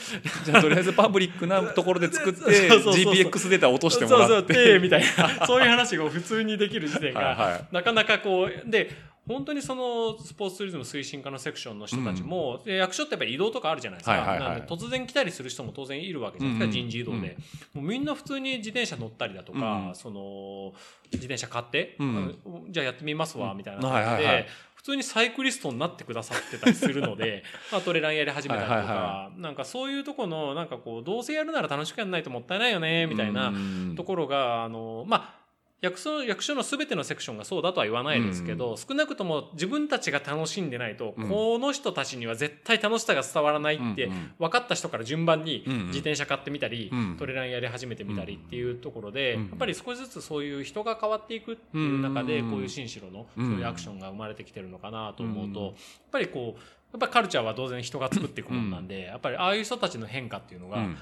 じゃあとりあえずパブリックなところで作って、GPX データ落としてもらって。そうそうでみたいな そういう話が普通にできる時点がなかなかこうで本当にそのスポーツツーリズム推進課のセクションの人たちも、で役所ってやっぱり移動とかあるじゃないですか、はいはいはい。なんで突然来たりする人も当然いるわけじゃないですか、うんうん人事異動で、もうみんな普通に自転車乗ったりだとか、うん。その自転車買って、うん。じゃあやってみますわみたいなうん感じで、はいはいはい。普通にサイクリストになってくださってたりするので まあトレランやり始めたりとか、はいはいはなんかそういうとこのなんかこうどうせやるなら楽しくやらないともったいないよねみたいなうん。ところがあのまあ役所役所の全てのセクションがそうだとは言わないですけど、少なくとも自分たちが楽しんでないと、うん。この人たちには絶対楽しさが伝わらないってうんうん。分かった人から順番にうんうん。自転車買ってみたり、うんトレランやり始めてみたりっていうところで、うんやっぱり少しずつそういう人が変わっていくっていう中で、うんこういう新城のうんそういうアクションが生まれてきてるのかなと思うと、うんやっぱりこうやっぱりカルチャーは当然人が作っていくものなんで、やっぱりああいう人たちの変化っていうのが、うん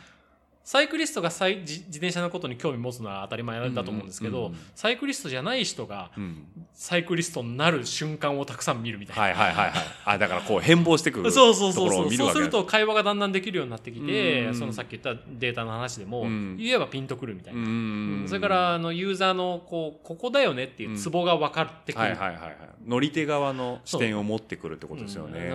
サイクリストがサイ自自転車のことに興味持つのは当たり前だと思うんですけど、サイクリストじゃない人がうん。サイクリストになる瞬間をたくさん見るみたいな。はいはいはいはい。あ、だからこう変貌してく るそうそうそうそう。すると会話がだんだんできるようになってきて、うんそのさっき言ったデータの話でも、うん。言えばピンとくるみたいな、うんそれからあのユーザーのこうここだよねっていうツボが分かってくる、はいはいはいはい。乗り手側の視点を持ってくるってことですよね。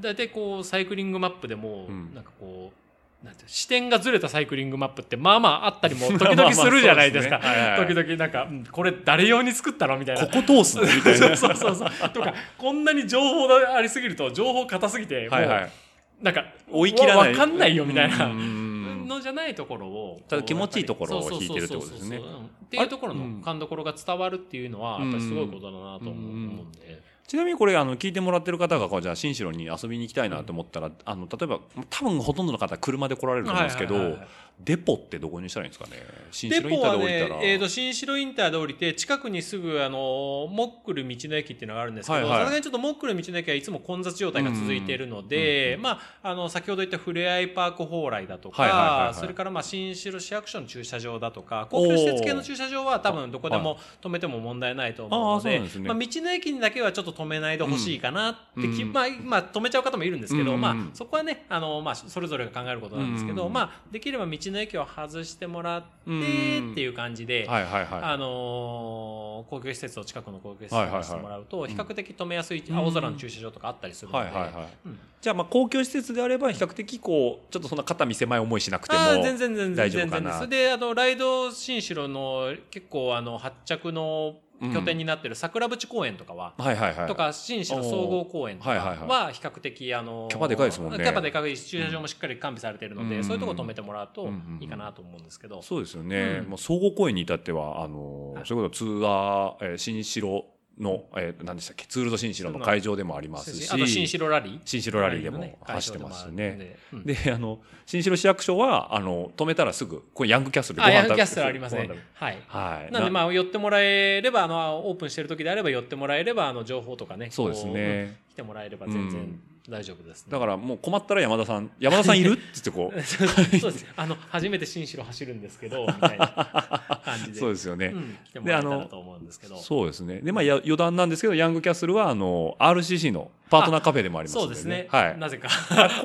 大体こうサイクリングマップでも、うん。なんかこうなんて視点がずれたサイクリングマップってまあまああったりも時々するじゃないですか。時々なんか、うんこれ誰用に作ったのみたいな。ここ通すのみたいな。そ うそうそうそう。とか、こんなに情報がありすぎると、情報硬すぎて、もう、はいはい。なんか、追い切らない。わかんないよみたいなのじゃないところを。ただ気持ちいいところをそうそう引いてるってことですねっていうところの勘どころが伝わるっていうのは、やっぱりすごいことだなと思うんで。ちなみにこれあの聞いてもらってる方がこうじゃあ新城に遊びに行きたいなと思ったら、あの例えば多分ほとんどの方車で来られると思うんですけど、はいはいはい。デポってどこにしたらいいんですかね？新デ城インターで降りたら、、ねえー、と新城インターで降りて近くにすぐあのモックル道の駅っていうのがあるんですけどさすがにちょっとモックル道の駅はいつも混雑状態が続いているので、まあ、あの先ほど言ったふれあいパーク蓬莱だとか、はいはいはいはい。それからまあ新城市役所の駐車場だとか公共施設系の駐車場は多分どこでも止めても問題ないと思うのでね。まあ、道の駅にだけはちょっと止めないでほしいかなってき、うんまあまあ、止めちゃう方もいるんですけど、うんまあ、そこはねあの、まあ、それぞれが考えることなんですけど、うん。まあ、できれば道の駅を外してもらってっていう感じで、はいはいはい。あのー公共施設を近くの公共施設にしてもらうと、ん。比較的止めやすい、うん青空の駐車場とかあったりするので、はいはいはい。うん。じゃあまあ公共施設であれば比較的こうちょっとそんな肩身狭い思いしなくても全然全然大全然丈夫かな。全然です。であのライド新城の結構あの発着の拠点になってる桜淵公園とかは、はいはいはい。とか新城総合公園とかは比較的あのキャパでかいですもんね。キャパでかいし駐車場もしっかり完備されているので、うん。そういうところ止めてもらうとうんいいかなと思うんですけど、そうですよね、うん。もう総合公園に至ってはあのはい。それこそツアー、えー新城の、えー、何でしたっけ？ツールド新城の会場でもありますし。あと新城ラリー。新城ラリーでもね走ってますね。場でもあの新城市役所はあの止めたらすぐこれヤングキャッスルであ、ヤングキャッスルありますね。はい。べはい。なんで、まあ、寄ってもらえれば、あの、オープンしてる時であれば、寄ってもらえれば、あの、情報とかね。そうですこね来てもらえれば全然うん大丈夫です、ね。だからもう困ったら山田さん山田さんいるって言ってこう そうです。あの、初めて新城走るんですけど、みたいな感じで。そうですよね、うん、来てもらえたらと思うんですけど。そうですねでまあや余談なんですけどヤングキャッスルはあの RCC のパートナーカフェでもありますので、そうですね。はいなぜか。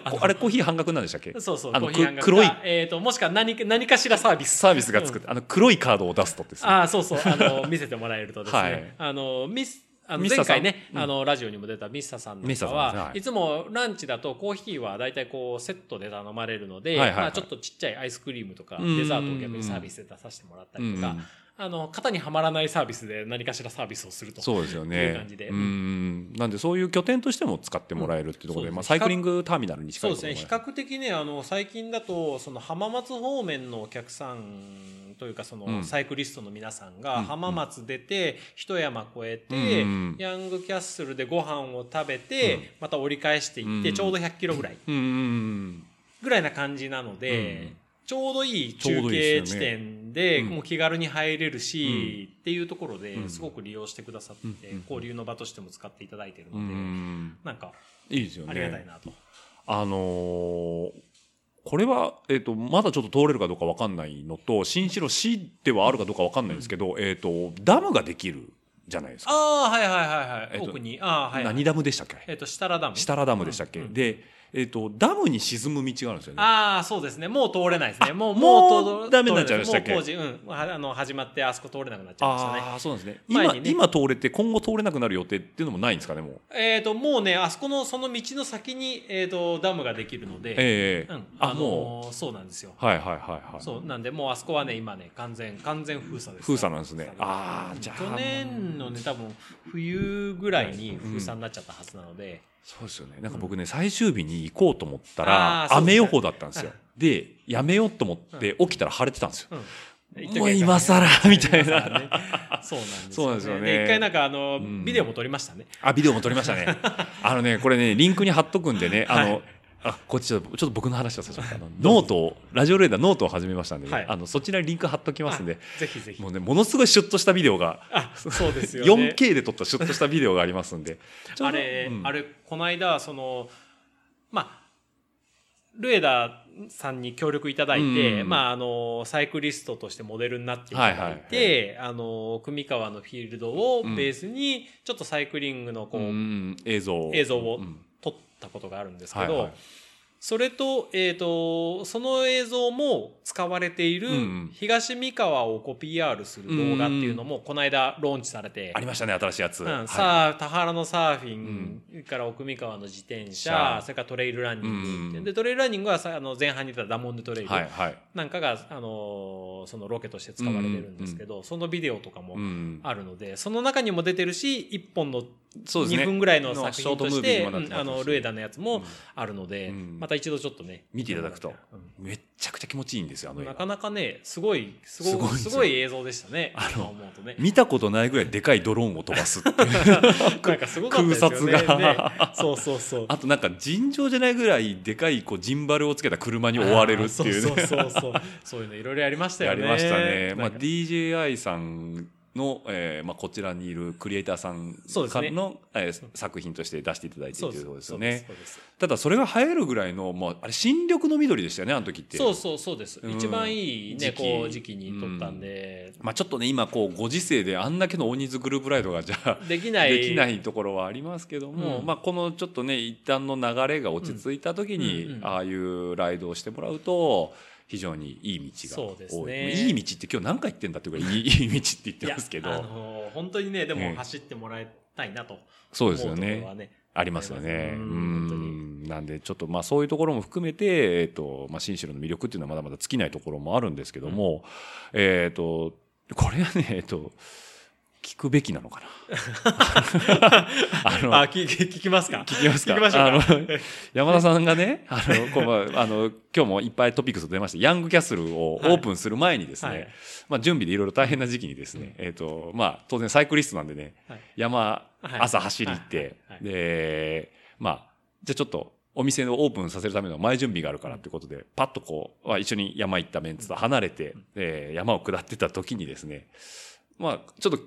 こあれコーヒー半額なんでしたっけ？そうそう。あの黒いかえっ、と、もしくは何か、何かしらサービス。サービスが作って、あの黒いカードを出すとですねああ、そうそう。あの、見せてもらえるとですね。はいあの、ミス、あの前回ね、うん。あの、ラジオにも出たミスタさんなんかは、い。いつもランチだとコーヒーは大体こう、セットで頼まれるので、まあちょっとちっちゃいアイスクリームとか、うん。デザートを逆にサービスで出させてもらったりとか、うんあの、型にはまらないサービスで何かしらサービスをすると。そうですよっていうね感じで。うん。なんでそういう拠点としても使ってもらえるっていうところで、うん。まあ、サイクリングターミナルに近そですね。比較的ねあの最近だとその浜松方面のお客さんというかその、うん。サイクリストの皆さんうん。が浜松出て、一山越えて、うん。ヤングキャッスルでご飯を食べて、うん。また折り返していって、うん。ちょうど100キロぐらいぐらいな感じなので、うんちょうどいい中継地点点で、うんもう気軽に入れるし、っていうところでうんすごく利用してくださって、うん交流の場としても使っていただいているうので、ん。なんかいいですよね。ありがたいなと。あのーこれは、えっ、と、まだちょっと通れるかどうかわかんないのと、新城市ではあるかどうかわかんないんですけど、えっ、と、ダムができるじゃないですか。ああ、はいはいはいはい。えっと奥に。ああ、はい、はい。何ダムでしたっけ？えっ、と、設楽ダム。設楽ダムでしたっけ、うんうんで、えっ、と、ダムに沈む道があるんですよね。ああ、そうですね。もう通れないですね。もう、もう通ダメになっちゃいましたっけ？もう工事、うん。はあの、始まって、あそこ通れなくなっちゃいましたね。ああ、そうですね。今、ね今通れて今後通れなくなる予定っていうのもないんですかね、もう？えっ、と、もうね、あそこの、その道の先に、えっ、と、ダムができるので、ええうん。あ、のーそうなんですよ。う。はいはいはいはい。そう、なんで、もうあそこはね、今ね、完全、完全封鎖です。封鎖なんですねあーじゃあ去年のね、多分、冬ぐらいに封鎖になっちゃったはずなので、そうですよね。なんか僕ね、最終日に行こうと思ったら、ね雨予報だったんですよ。で、やめようと思って起きたら晴れてたんですよ。うん。もう今更 みたいなねそうなんですそうなんですよね一回なんかあの、んビデオも撮りましたね。あ、ビデオも撮りましたね。あのね、これね、リンクに貼っとくんでね、あの、あ、こっちちょっと、ちょっと僕の話をさせて ノートを、ラジオレーダーノートを始めましたんでね、はい。あの、そちらにリンク貼っときますんで、あぜひぜひ。もうね、ものすごいシュッとしたビデオが、あ、そうですよね。4K で撮ったシュッとしたビデオがありますんで。あれ、うん。あれ、この間、その、まあ、ルエダーさんに協力いただいて、うん。まあ、あの、サイクリストとしてモデルになっていただいて、あの、組川のフィールドをベースに、ちょっとサイクリングのこう、うん。映像。映像をうん。撮ったことがあるんですけど、はいはい。それと、えっ、と、その映像も使われているうん東三河をこう PR する動画っていうのも、この間ローンチされて、ありましたね、新しいやつ。うんはい。さあ、田原のサーフィンから奥三河の自転車車、それからトレイルランニング。う。んで、トレイルランニングはさあの前半に言ったダモンデトレイル。はい、はい。なんかが、あのーそのロケとして使われてるんですけど、そのビデオとかもうん。あるので、その中にも出てるし、一本のそうですね2分ぐらいの作品として、うんあの、ルエダのやつもあるので、うんまた一度ちょっとね、見ていただくとうんめっちゃくちゃ気持ちいいんですよ、あの映画なかなかね、すごい、すごい、すごい映像でしたね。あのね。見たことないぐらいでかいドローンを飛ばすっていう なんかすごかったですよね。空撮がねそうそうそう。あとなんか尋常じゃないぐらいでかいこうジンバルをつけた車に追われるっていうね。そうそうそうそう。そういうのいろいろやりましたよね。やりましたね。まあ DJI さんの、えーまあ、こちらにいるクリエイターさんからの、えー作品として出していただいているということですね。ただそれが映えるぐらいの、まあ、あれ新緑の緑でしたよね、あの時って。そうそうそうです。うん。一番いいね、時期。こう、時期に撮ったんで、まあ、ちょっとね、今こうご時世であんだけの大人数グループライドがじゃあ できない。できないところはありますけども、うん。まあ、このちょっとね一旦の流れが落ち着いた時に、うんうんうん。ああいうライドをしてもらうと非常にいい道がそうです多い、ねいい道って今日何回言ってんだっていうぐらいいい 道って言ってますけどあのー本当にね、でええも走ってもらいたいなと。そうですよね。ありますよね。ううんなんでちょっとまあそういうところも含めて、えっとまあ、新城の魅力っていうのはまだまだ尽きないところもあるんですけども、えっとこれはねえっと聞くべきなのかな？あのあ、聞聞きますか？聞きますか？聞きましょうか。あの山田さんがね、あの、こうまああの、今日もいっぱいトピックス出まして、ヤングキャッスルをオープンする前にですね、はい。まあ準備でいろいろ大変な時期にですね、えっ、と、まあ当然サイクリストなんでね、はい。山、はい。朝走り行って、はい。はい。で、まあ、じゃあちょっと、お店をオープンさせるための前準備があるからということで、パッとこう、まあ一緒に山行ったメンツと離れて、えー山を下ってた時にですね、まあ、ちょっと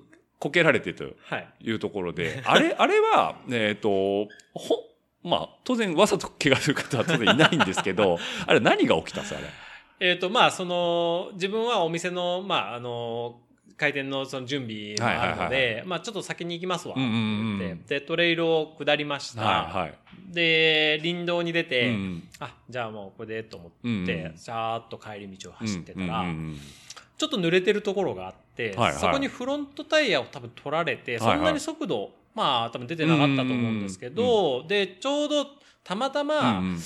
こけられてとはい。いうところで、あれ、あれは、えっ、と、ほ、まあ、当然わざと怪我する方は当然いないんですけど、あれ何が起きたんですか、あれ？えっ、と、まあ、その、自分はお店の、まあ、あの、開店のその準備もあるのはいはいで、まあ、ちょっと先に行きますわ、ってうんうんうんで、トレイルを下りました。はいはい。で、林道に出て、うんあ、じゃあもうこれでと思って、うんうんーっと帰り道を走ってたら、うんうんうんちょっと濡れてるところがあって、はいはい。そこにフロントタイヤを多分取られて、そんなに速度、まあ多分出てなかったと思うんですけど、で、ちょうどたまたま、うんうん。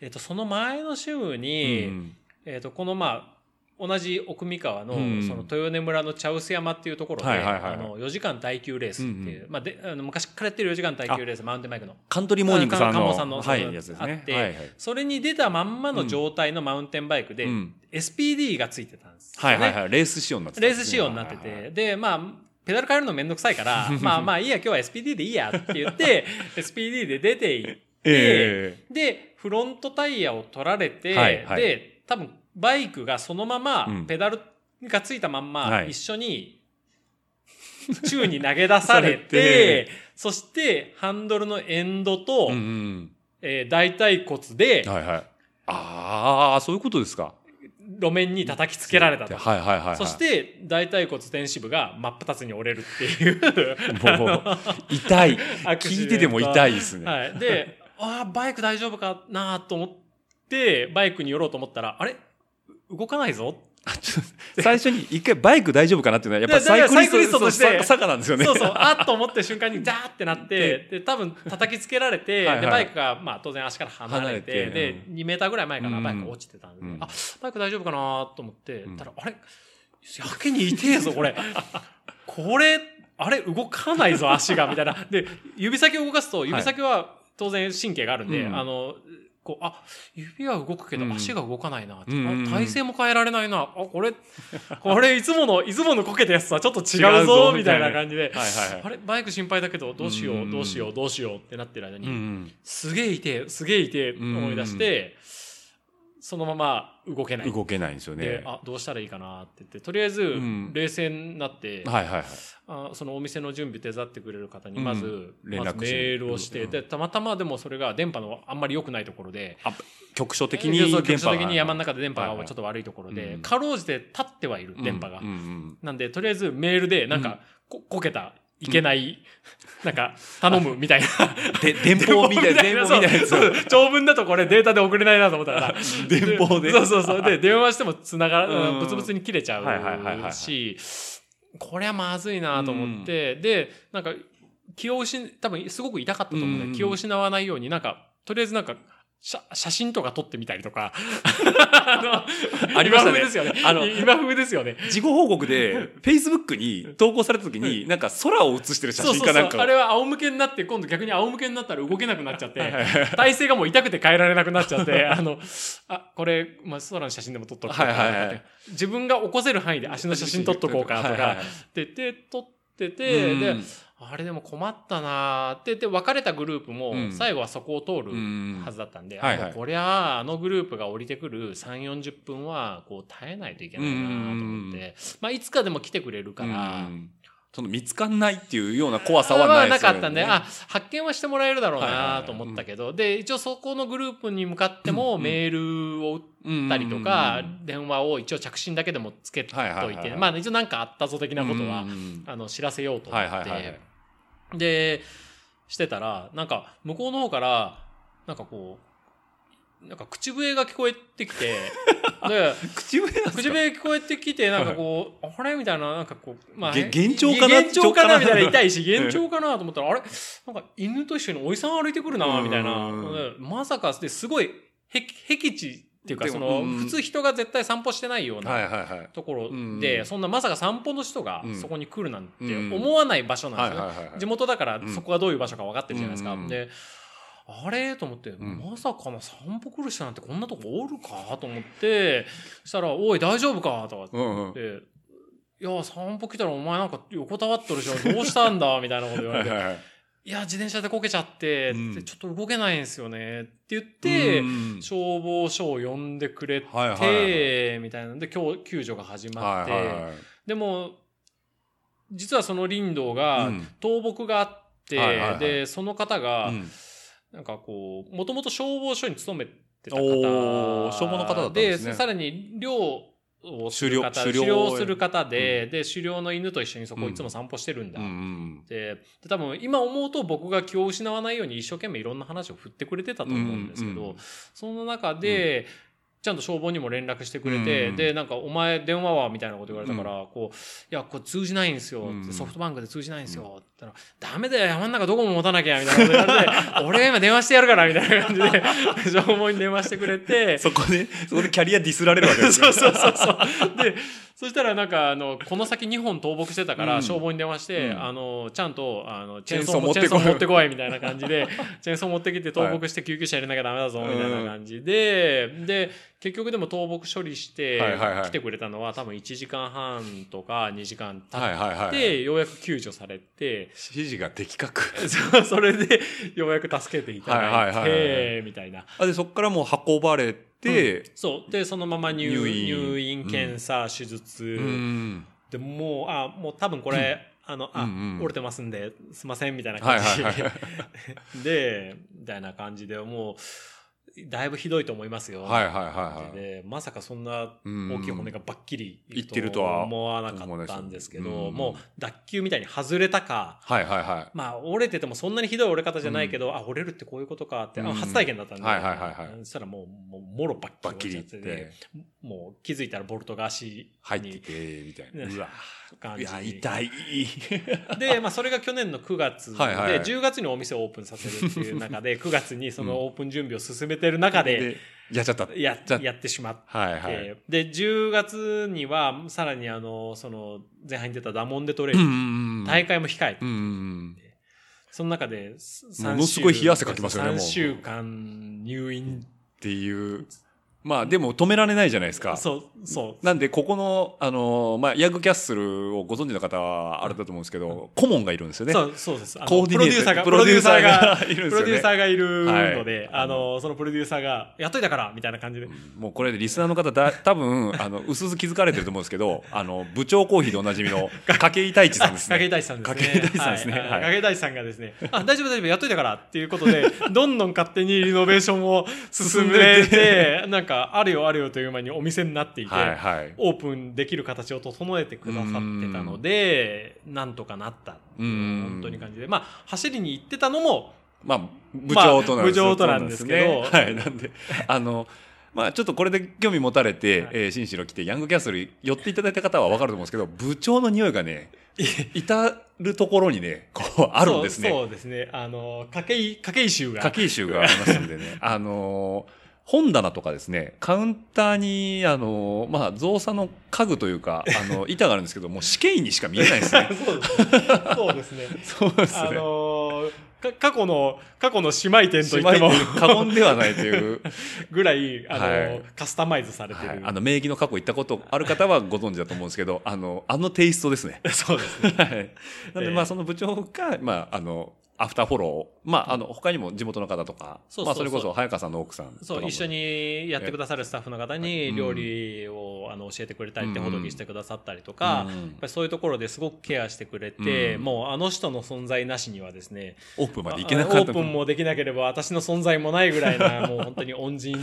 えっ、と、その前の週うに、ん。えっ、と、このまあ、同じ奥三河の、うんその豊根村の茶臼山っていうところで、はいはいはいはいあの、4時間耐久レースっていう、うんまあで、あの昔からやってる4時間耐久レース、マウンテンバイクの。カントリーモーニングさんの、カンモさんのはい、やつですね。あってはいはい。それに出たまんまの状態のマウンテンバイクで、うん SPD がついてたんですよね。はいはいはい。レース仕様になってたんレース仕様になってて、で、まあ、ペダル変えるのめんどくさいから、まあまあいいや、今日は SPD でいいやって言って、SPD で出ていって、えで、フロントタイヤを取られて、はいはいで、多分バイクがそのままうんペダルがついたまんま、はい一緒に、宙に投げ出されさ れてて、そして、ハンドルのエンドと、うんうん。えー大腿骨で、はいはい。ああ、そういうことですか。路面に叩きつけられたと。はいはいはいはい。そし、て、大腿骨天使部が真っ二つに折れるっていう。もう、痛い。アクシデント聞いてても痛いですね。はい。で、ああ、バイク大丈夫かなと思って、バイクに寄ろうと思ったら、あれ？動かないぞ。最初に一回バイク大丈夫かなっていうのは、やっぱりサイクリストとして坂なんですよね。そうそう、あっと思って瞬間にザーってなって、で、多分叩きつけられて、はいはい。で、バイクが、まあ当然足から離れて、離れてで、2メーターぐらい前かな、うん。バイクが落ちてたんで、うん。あ、バイク大丈夫かなと思って、うん。たら、あれ？やけに痛えぞ、これ。これ、あれ？動かないぞ、足が、みたいな。で、指先を動かすと、指先は当然神経があるんで、うん。あの、こう、あ、指は動くけどうん。足が動かないな、って。うん体勢も変えられないな。あ、これ、これいつもの、いつものこけたやつとはちょっと違違ううぞ、ぞみたいな感じで。あれバイク心配だけどどうしようどうしようどうしようってなってる間に、すげえ痛えすげえ痛え思い出して、そのまま動けない。動けないんですよでね。あどうしたらいいかなって言ってとりあえずん。冷静になって、はいはいはい。あそのお店の準備手伝ってくれる方にうん。まず,、連絡まずメールをして、うん。でたまたまでもそれが電波のあんまり良くないところであ局所的に局所的に山の中で電波はいはい。がちょっと悪いところで、うん。かろうじて立ってはいる電波が。うんうんなんで、とりあえずメールで、なんか、ここけた、いけない、なんか、頼むみたいな。う んで電報みたいな 電報みたいな長文だとこれデータで送れないなと思ったから。電報で。そうそうそう。で、電話してもつながうん。ら、ブツブツに切れちゃういし、これはまずいなと思って、で、なんか、気を失、多分すごく痛かったと思うんで、うん。気を失わないように、なんか、とりあえずなんか、写写真とか撮ってみたりとか。あのありましたね。今風ですよね。あの今風ですよね。事後報告で、Facebook に投稿された時に、なんか空を写してる写そうそうそう。真かなんかをあれは仰向けになって、今度逆に仰向けになったら動けなくなっちゃって、体勢がもう痛くて変えられなくなっちゃって、あの、あ、これ、まあ、空の写真でも撮っとこうかはいはいはい自分が起こせる範囲で足の写真撮っとこうかとか。はいはいはい、ってってて、うん。で、あれでも困ったなーって言って、別れたグループもうん。最後はそこを通るうん。はずだったんで、はいはい。あこりゃあ、あのグループが降りてくる3、40分は、こう、耐えないといけないなと思って、まあ、いつかでも来てくれるから、うんその見つかんないっていうような怖さはないですよね。かったんで、あ、発見はしてもらえるだろうないと思ったけど、で、一応そこのグループに向かってもうんメールを打ったりとか、電話を一応着信だけでもつけといて、はいまあ一応なんかあったぞ的なことはあの、知らせようと思はいってで、してたら、なんか向こうの方から、なんかこう、なんか口笛が聞こえてきて、で、口笛口笛聞こえてきて、なんかこう、あれ？みたいな、なんかこう、まあ、げ幻聴かな？幻聴かな？みたいな痛いし、幻聴かなと思ったら、あれ？なんか犬と一緒におじさん歩いてくるな、みたいな。まさか、ですごい、へ僻地っていうか、その、うん。普通人が絶対散歩してないようはいなはいはい。ところうで、ん。そんなまさか散歩の人がうん。そこに来るなんてうん。思わない場所なんですよ。地元だからうん。そこがどういう場所か分かってるじゃないですか。あれ？と思って、ん。まさかの散歩来る人なんてこんなとこおるか？と思って、そしたら、おい、大丈夫か？とかって。うんうん。で、いや、散歩来たらお前なんか横たわっとるじゃん。どうしたんだ？みたいなこと言われて。はいはいはいいや、自転車でこけちゃって、うん。でちょっと動けないんですよね。って言って、うん消防署を呼んでくれて、はいはいはみたいなんで、今日救助が始まって、はいはいはい。でも、実はその林道がうん。倒木があって、はいはいはい。で、その方が、うんなんかこう、もともと消防署に勤めてた方消防の方だったんですね。さらに漁をする方、狩猟する方で、で、狩猟の犬と一緒にそこいつも散歩してるんだ。うん。うんでで多分今思うと僕が気を失わないように一生懸命いろんな話を振ってくれてたと思うんですけど、うんうんその中で、ちゃんと消防にも連絡してくれて、うん。で、なんか、お前電話は？みたいなこと言われたから、こう、いや、これ通じないんですよ、うん。ソフトバンクで通じないんですよ、たら、ダメだよ、山の中どこも持たなきゃ、みたいなこと言われて、俺が今電話してやるから、みたいな感じで、消防に電話してくれて、そこで、そこでキャリアディスられるわけですそねうそうそうそう。で、そしたらなんか、あの、この先2本倒木してたから、うん。消防に電話して、うん。あの、ちゃんと、あの、チェーンチソーもチェーンソェーンソー持ってこい。ー持ってこい、みたいな感じで、チェーンソー持ってきて倒木して救急車入れなきゃダメだぞ、みたいな感じで、で、結局でも倒木処理して来てくれたのは多分1時間半とか2時間経っはい。て、ようやく救助されて、指示が的確。それでようやく助けていただいて、みたいな。あで、そこからもう運ばれて、て、そう。で、そのまま入入院入院、検査、手術。うん。でもう、あ、もう多分これ、あの、あ、うんうん折れてますんで、すいません、みたいなはい感じはいはい。で、みたいな感じで、もう、だいぶひどいと思いますよ。はいはいはいはい。で、まさかそんなうん大きい骨がばっきりいってるとは思わなかったんですけど、もう脱臼みたいに外れたか、はいはいはい。まあ折れててもそんなにひどい折れ方じゃないけど、あ、折れるってこういうことかって、初体験だったんで、はいはいはいはいそしたらもう、もうもろばっバッキリってきり折れちゃってて、もう気づいたらボルトが足に入ってて、みたいな。ね うわ。感じいや、痛い。で、まあ、それが去年の9月で、はいはい10月にお店をオープンさせるっていう中で、9月にそのオープン準備を進めてる中で、で、やっちゃった。ややってしまって、はいはい。で、10月には、さらにあの、その、前半に出たダモンデトレイうんン、うんうん。大会も控えて、うんうんその中で、3ものすごい冷や汗かきますよねもう3週間入院。っていう。まあでも止められないじゃないですか。そう、そう。なんで、ここの、あの、まあ、ヤングキャッスルをご存知の方はあれだと思うんですけど、顧問がいるんですよね。そうそうです。コーディネータープロデューサーが、プロデューサーがいるんですよねプロデューサーがいるので、はいあの、そのプロデューサーが、やっといたからみたいな感じで。もうこれでリスナーの方だ、多分、あの、うすうす気づかれてると思うんですけど、あの、部長コーヒーでおなじみの、筧太一さんですね。筧大地さんですね。筧大地さんですね筧大地さんがですね、あ、大丈夫大丈夫、やっといたからっていうことで、どんどん勝手にリノベーションを進めて、なんか、あるよあるよという間にお店になっていて、はいはい。オープンできる形を整えてくださってたので、なんとかなった本当に感じで、まあ、走りに行ってたのも、まあ、部長となんですまあ部長となんですけどねはい。なんで、あの、まあ、ちょっとこれで興味持たれて、はいえー、新城来て、ヤングキャッスル寄っていただいた方は分かると思うんですけど、部長の匂いがね、至るところにね、こう、あるんですね。そうですね。あの、筧、筧衆が。家計集がありますんでね。あのー本棚とかですね、カウンターに、あのーまあ、造作の家具というか、あの、板があるんですけど、もう試験員にしか見えないですね。そうですね。そうですね。そうですね。あのーか過去の、過去の姉妹店といっても過言ではないという、ぐらい、あのーはいカスタマイズされてる。はい、あの、名義の過去行ったことある方はご存知だと思うんですけど、あの、あのテイストですね。そうですね。はい。なんで、ええまあ、その部長が、まあ、あの、アフターフォロー、まあ、あの、他にも地元の方とか、まあ、それこそ、早川さんの奥さんそう、一緒にやってくださるスタッフの方にうん。料理を、あの教えてくれたり、手うんほどきしてくださったりとか、うん。やっぱりそういうところですごくケアしてくれて、うん。もうあの人の存在なしにはですね、オープンまで行けなかった。オープンもできなければ私の存在もないぐらいな、もう本当に恩人、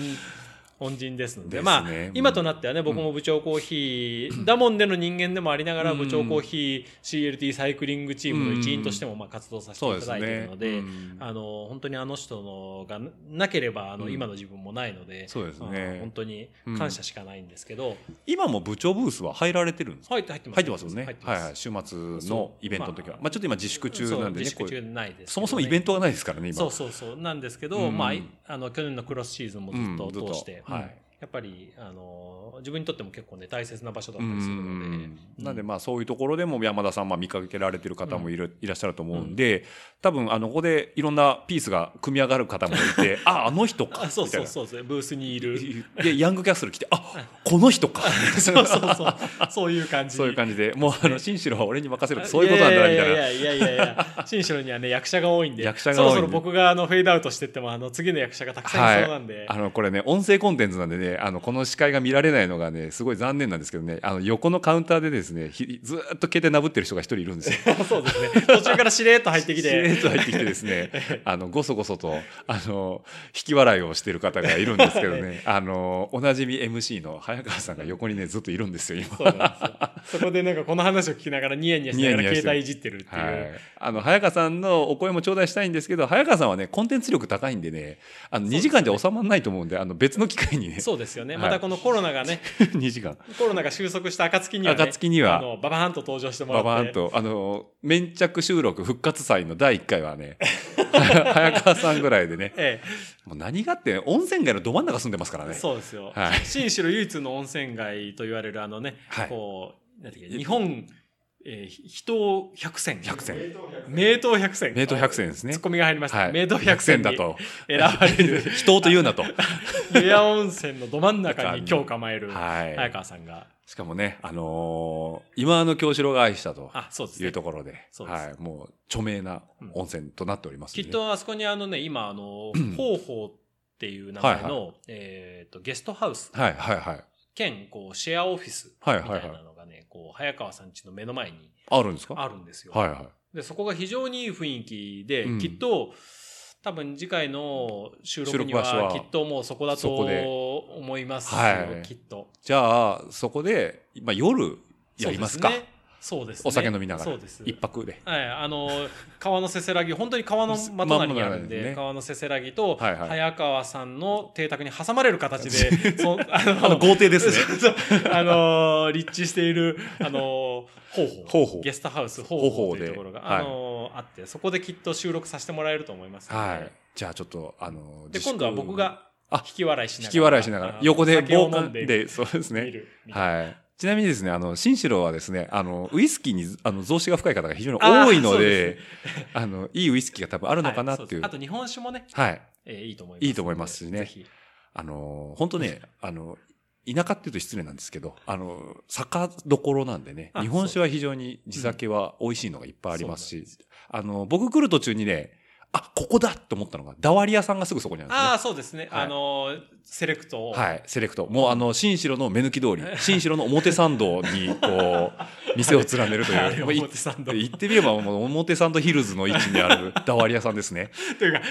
恩人ですので、ね。まあうん、今となってはね、僕も部長コーヒー、ダモンでの人間でもありながら、うん。部長コーヒー CLT サイクリングチームの一員としてもまあ活動させていただいているので、そうんあの、本当にあの人のがなければ、あの、うん。今の自分もないので、そうですね。本当に感謝しかないんですけど、今も部長ブースは入られてるんですか？入って入ってます。入ってます。よねはいはい。週末のイベントの時は。まあちょっと今自粛中なんでね。自粛中ないですそもそもイベントがないですからね、今。そうそうそう。なんですけど、うん。まあいあの去年のクロスシーズンもずっと。通して、はいうんやっぱりあの自分にとっても結構ね大切な場所だっうたりするので、んなんでまあそういうところでも山田さんまあ見かけられてる方もいる、いらっしゃると思うんで、多分あのここでいろんなピースが組み上がる方もいて、あ、あの人かあそうそうそう。そうブースにいる。で、ヤングキャッスル来て、あ、この人か。そうそうそう。そういう感じ。そういう感じで、もうあの、新城は俺に任せるそういうことなんだな、みたいな。いやいやいやいや新城にはね役者が多いんで。役者がそろそろ僕があのフェードアウトしてってもあの次の役者がたくさんいそうなんで、あの、これね、音声コンテンツなんでね、あの、この司会が見られないのがね、すごい残念なんですけどね、あの、横のカウンターでですね、ひずーっと携帯なぶってる人が一人いるんですよ。そうですね。途中からしれっと入ってきしれてっと入ってきてですね、あの、ごそごそと、あの、引き笑いをしてる方がいるんですけどね、あの、おなじみ MC の早川さんが横にね、ずっといるんですよ、今。そうなんですよ。そこでなんかこの話を聞きながらニヤニヤしながら携帯いじってるっていう、はい。あの、早川さんのお声も頂戴したいんですけど、早川さんはね、コンテンツ力高いんでね、あの、2時間じゃ収まらないと思うんで、あの、別の機会にね、そうですよね、はい。またこのコロナがね。2時間。コロナが収束した暁には、ね、暁には。あのババーンと登場してもらって。ババーンと、あの、粘着収録復活祭の第1回はね、早川さんぐらいでね、えもう何がって、温泉街のど真ん中住んでますからえ、ね。そうですよ、はい。新城唯一の温泉街と言われるあのね、はい。こうなんていうか日本、えー、人百選。百選。名刀百選。名刀百選ですね。ツッコミが入りました、はい。名刀百選にだと。選ばれる。人と言うなと。湯屋温泉のど真ん中に今日構える。はい。早川さんが、しかもね、あのー今の京志郎が愛したというところで、そうです。はい、もう著名な温泉となっておりますんできっとあそこにあのね今あの 方法っていう名前の、はいえっ、と、ゲストハウス。はいはいはい。兼、こう、シェアオフィスみたはいなのがね、こう、早川さん家の目の前にあるんですか？あるんですよ。はいはい。で、そこが非常にいい雰囲気で、うんきっと、多分次回の収録にはきっともうそこだと思いますよ、はいきっと。じゃあ、そこで、まあ、夜やりますか。そうですね。そうですねお酒飲みながら。一泊で。はい、あの川のせせらぎ本当に川の真隣にあるんで、ね川のせせらぎとはいはい早川さんの邸宅に挟まれる形で、そあのあの、豪邸ですね。あの立地しているあの方法方法ゲストハウス方方法というところが、はいあのあってそこできっと収録させてもらえると思いますので,、はい。じゃあちょっと、あの、で今度は僕、があ引き笑いしながら引き笑いしながらあ、の横で酒を防飲んでそうですね。はい。ちなみにですね、あの、新城はですね、あの、ウイスキーに、あの、増資が深い方が非常に多いのそうでで、あの、いいウイスキーが多分あるのかなっていう。はそですあと日本酒もね、はい。えーいいと思います。いいと思いますしねあの、本当ね、あの、田舎っていうと失礼なんですけど、あの、酒どころなんでね、あ日本酒は非常に地酒は美味しいのがいっぱいありますしそうなんで、あの、僕来る途中にね、あ、ここだと思ったのが、ダワリ屋さんがすぐそこにあるんですね。ああ、そうですね。はいあの、セレクトを。はい、セレクト。もうあの、新城の目抜き通り、新城の表参道に、こう、店を連ねるという。表参道言ってみれば、もう表参道ヒルズの位置にあるダワリ屋さんですね。というか、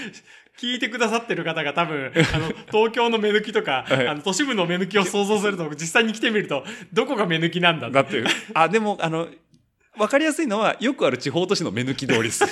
聞いてくださってる方が多分、あの、東京の目抜きとか、はいあの、都市部の目抜きを想像すると、実際に来てみると、どこが目抜きなんだだって、あ、でも、あの、わかりやすいのは、よくある地方都市の目抜き通りです。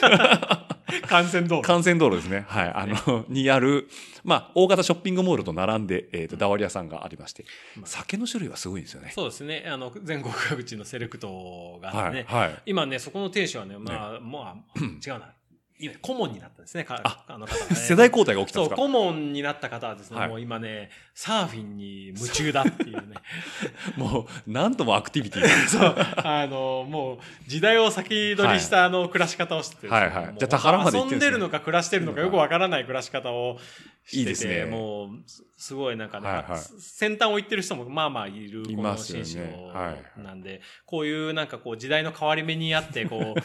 幹線道路。幹線道路ですね。はい。あの、にある、まあ、大型ショッピングモールと並んで、えっ、と、ダワリ屋さんがありまして、酒の種類はすごいんですよね。そうですね。あの、全国各地のセレクトがあってね。はい。はい。今ね、そこの店主はね、まあ、まあ、違うな。今、顧問になったんですね。かああの方がね。世代交代が起きたんそう、ですか？顧問になった方はですね、はい。もう今ね、サーフィンに夢中だっていうね。もう、なんともアクティビティが。そう、あの、もう、時代を先取りした、あの、暮らし方をしてねはいはい。じゃあ田原まで行ってね。遊んでるのか暮らしてるのかよくわからない暮らし方をしてて、いいですね。もう、すすごいなんかね、はいはい。先端を行ってる人もまあまあいる、いこのますよね。紳士はい。なんで、こういうなんかこう、時代の変わり目にあって、こう、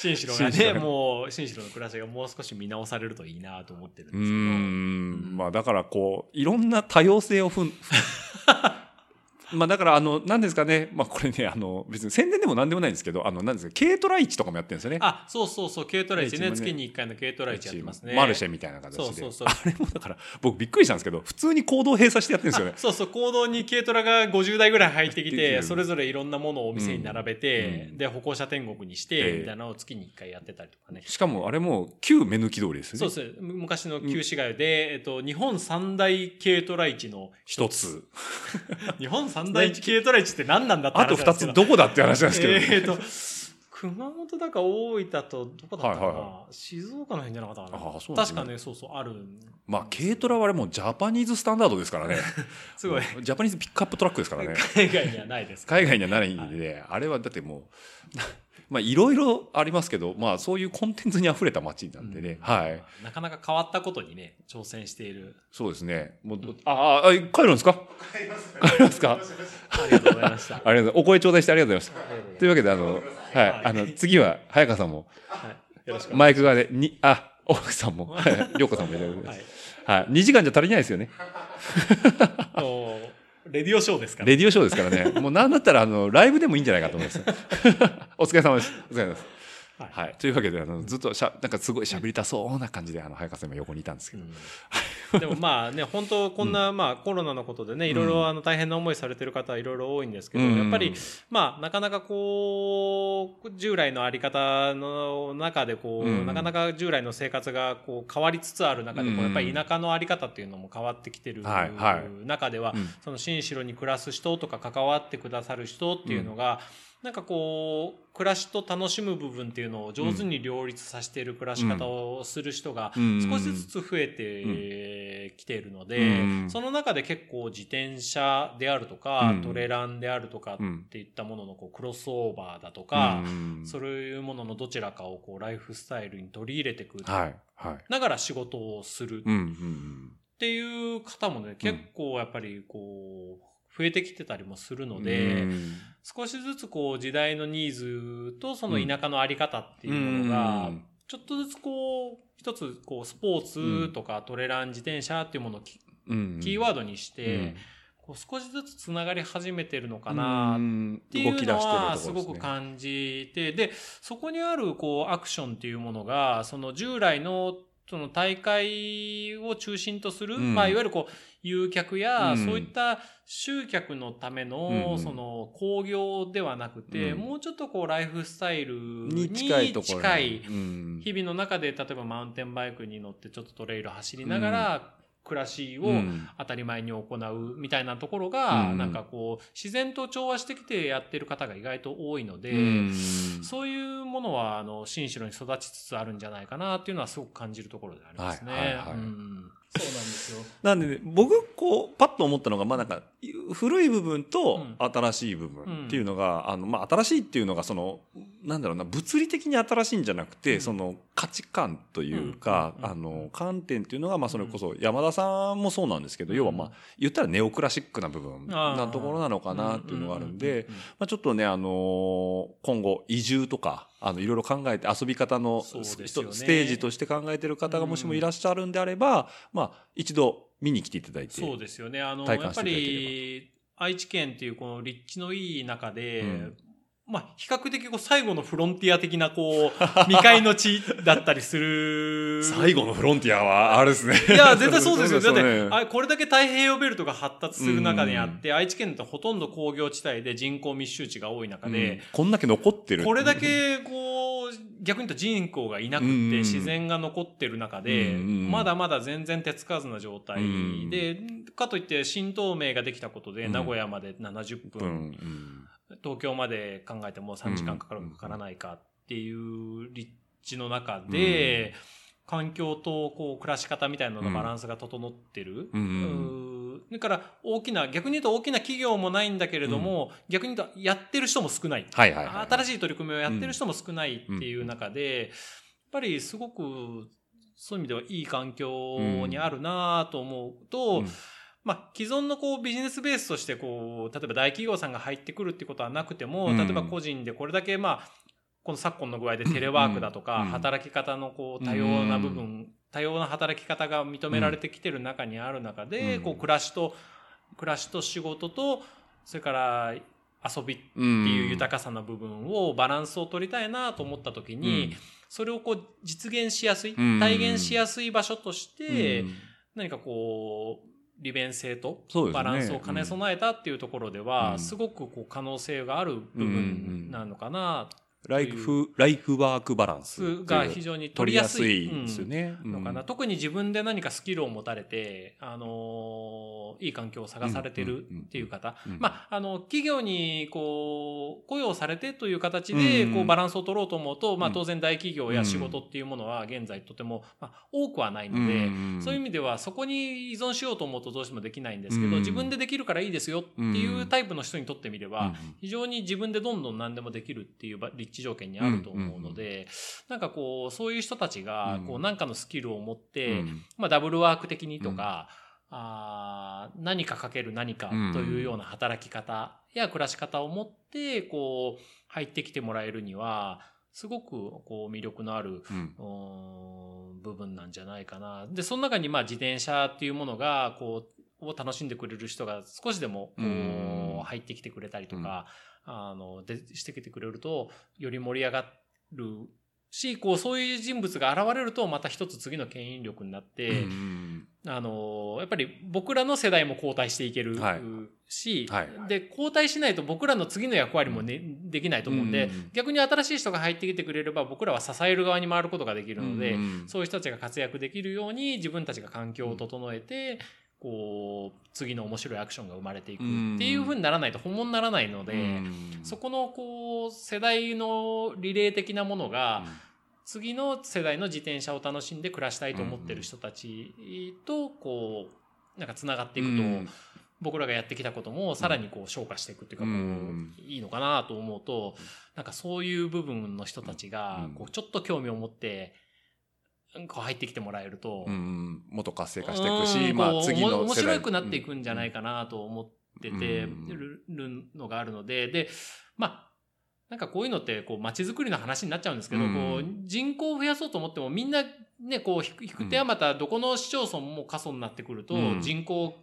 紳士郎がね、もう、紳士郎の暮らしがもう少し見直されるといいなと思ってるんですけど。ん。まあ、だから、こう、いろんな多様性をふん、まあ、だから、あの、なんですかね。まあ、これね、あの、別に宣伝でもなんでもないんですけど、あの、なんですか、軽トラ市とかもやってるんですよね。あ、そうそうそう、軽トラ市ね、ね月に1回の軽トラ市やってますね。マルシェみたいな形で。そうそうそうあれもだから、僕びっくりしたんですけど、普通に行動閉鎖してやってるんですよねあ。そうそう、行動に軽トラが50台ぐらい入ってきて、それぞれいろんなものをお店に並べて、うんで、歩行者天国にしええて、みたいなのを月に1回やってたりとかね。しかも、あれも、旧目抜き通りですよね。そうです。昔の旧市街で、えっと、日本三大軽トラ市の一つ。日本三大軽トラ市って何なんだってあと二つどこだって話なんですけど。えっと、熊本だか大分とどこだったかな、はいはいは静岡の辺じゃなかったかなああね確かね、そうそう、ある。まあ、軽トラはあれもうジャパニーズスタンダードですからね。すごい。ジャパニーズピックアップトラックですからね。海外にはないですから海外にはないんで、あれはだってもう、まあいろいろありますけど、まあそういうコンテンツに溢れた街なんでね、うんはい。なかなか変わったことにね、挑戦している。そうですね。もう、ああ、帰るんですか？帰ります。帰りますか？ありがとうございました。ありがとうございます。お声頂戴してありがとうございます。ありがというわけで、あの、はい、あの、次は、早川さんも、はい。よろしく。マイク側で、に、あ、奥さんも、はい、りょうこさんもいらっしゃいまはいす。はい。2時間じゃ足りないですよね。レディオショーですから。レディオショーですからね。もうなんだったら、あの、ライブでもいいんじゃないかと思います。お疲れ様です。お疲れ様です。はい。はい。というわけで、あの、ずっとしゃ、なんかすごい喋りたそうな感じで、あの、早川さん今横にいたんですけど。うん。でもまあね、本当こんな、まあコロナのことでね、いろいろあの大変な思いされてる方はいろいろ多いんですけど、うん。やっぱり、まあなかなかこう、従来のあり方の中でこう、うん。なかなか従来の生活がこう変わりつつある中でこう、うん。やっぱり田舎のあり方っていうのも変わってきてる中では、うん。その新城に暮らす人とか関わってくださる人っていうのが、なんかこう暮らしと楽しむ部分っていうのを上手に両立させている暮らし方をする人がうん。少しずつ増えてきているので、うん。その中で結構自転車であるとか、うん。トレランであるとかうん。っていったもののこうクロスオーバーだとか、うん。そういうもののどちらかをこうライフスタイルに取り入れていく。ながら仕事をする。っていう方もね、結構やっぱりこう、増えてきてたりもするので、うん。少しずつこう時代のニーズとその田舎のあり方っていうものが、ちょっとずつこう、一つこう、スポーツとかトレラン自転車っていうものをキーワードにして、こう少しずつつながり始めてるのかなっっていうのはすごく感じて、で、そこにあるこうアクションっていうものが、その従来のその大会を中心とする、うん。まあいわゆるこう、誘客や、うん。そういった集客のための、うんその興行ではなくて、うん。もうちょっとこうライフスタイルにに近い日々の中で例えばマウンテンバイクに乗ってちょっとトレイル走りながら、暮らしをうん。当たり前に行うみたいなところが、うん。なんかこう自然と調和してきてやってる方が意外と多いので、うん。そういうものはあの新城に育ちつつあるんじゃないかなっていうのはすごく感じるところでありますね。はいはいはい。うんそうなんですよ。なんでね、僕、こう、パッと思ったのが、まあなんか、古い部分とうん。新しい部分っていうのが、あの、まあ新しいっていうのが、その、なんだろうな、物理的に新しいんじゃなくて、うん。その価値観というか、うん。うん。あの、観点っていうのが、まあそれこそ、山田さんもそうなんですけど、要はまあ、言ったらネオクラシックな部分なところなのかなっていうのがあるんで、うん。うん。うん。うん。まあ、ちょっとね、あのー今後、移住とか、あの、いろいろ考えて、遊び方のステージとして考えてる方がもしもいらっしゃるんであれば、まあ、一度見に来ていただいて。そうですよね。あの、体やっぱり、愛知県っていうこの立地のいい中で、うんまあ、比較的こう最後のフロンティア的な、こう、未開の地だったりする。最後のフロンティアは、あれですね。いや、絶対そうですよ。だって、これだけ太平洋ベルトが発達する中にあって、愛知県ってほとんど工業地帯で人口密集地が多い中うん。で、こんだけ残ってる。これだけ、こう、逆に言うと人口がいなくって、うん。自然が残ってる中で、うん。まだまだ全然手つかずな状態で、かといって新東名ができたことで、うん。名古屋まで70分、東京まで考えても3時間かかるかかからないかっていう立地の中で、環境とこう暮らし方みたいなののバランスが整ってる。だから大きな、逆に言うと大きな企業もないんだけれども、逆に言うとやってる人も少ない。はいはいはい。新しい取り組みをやってる人も少ないっていう中で、やっぱりすごくそういう意味ではいい環境にあるなと思うと、うんまあ、既存のこうビジネスベースとしてこう例えば大企業さんが入ってくるってことはなくても、うん。例えば個人でこれだけまあこの昨今の具合でテレワークだとか、うん。働き方のこう多様な部分、多様な働き方が認められてきてる中にある中で、うん。こう暮らしと暮らしと仕事とそれから遊びっていう豊かさの部分をバランスを取りたいなと思った時に、それをこう実現しやすい、うん。体現しやすい場所として、うん。何かこう利便性とバランスを兼ね備えたっていうところでは、うん。すごくこう可能性がある部分なのかな、ライフ、ライフワークバランスが非常に取りやすいですよね。うん。のかな、特に自分で何かスキルを持たれて、あのーいい環境を探されてるっていう方、うん。うんまあ、あの、企業に、こう、雇用されてという形で、うんこう、バランスを取ろうと思うと、まあ、うん。当然大企業や仕事っていうものは現在とても、まあ、多くはないので、そういう意味ではそこに依存しようと思うとどうしてもできないんですけど、うん。自分でできるからいいですよっていうタイプの人にとってみれば、うん非常に自分でどんどん何でもできるっていうば立地条件にあると思うので、なんかこう、そういう人たちがうん、こう、何かのスキルを持って、うん。まあ、ダブルワーク的にとか、あー何かかける何かというような働き方や暮らし方を持って、こう、入ってきてもらえるには、すごくこう魅力のあるうん。部分なんじゃないかな。で、その中にまあ自転車っていうものが、こう、を楽しんでくれる人が少しでも、入ってきてくれたりとか、あの、で、してきてくれると、より盛り上がるし、こう、そういう人物が現れると、また一つ次の牽引力になって、うんあの、やっぱり僕らの世代も交代していけるはい。し、はい。で、交代しないと僕らの次の役割もね、できないと思うんで、うん逆に新しい人が入ってきてくれれば僕らは支える側に回ることができるので、うん。そういう人たちが活躍できるように自分たちが環境を整えて、こう、次の面白いアクションが生まれていくっていう風にならないと本物にならないので、うん。そこのこう、世代のリレー的なものが、次の世代の自転車を楽しんで暮らしたいと思ってる人たちと、こう、なんか繋がっていくと、うん。僕らがやってきたこともさらにこう消化していくっていうか、こううん。いいのかなと思うと、なんかそういう部分の人たちがうん、こうちょっと興味を持って、こう入ってきてもらえると、うんもっと活性化していくうし、まあ次の面白くなっていくんじゃないかなと思っててうん。るるのがあるので、で、まあ、なんかこういうのって、こう、街づくりの話になっちゃうんですけど、うん。こう、人口を増やそうと思っても、みんな、ね、こう、引く手はまた、どこの市町村も過疎になってくると、うん。人口、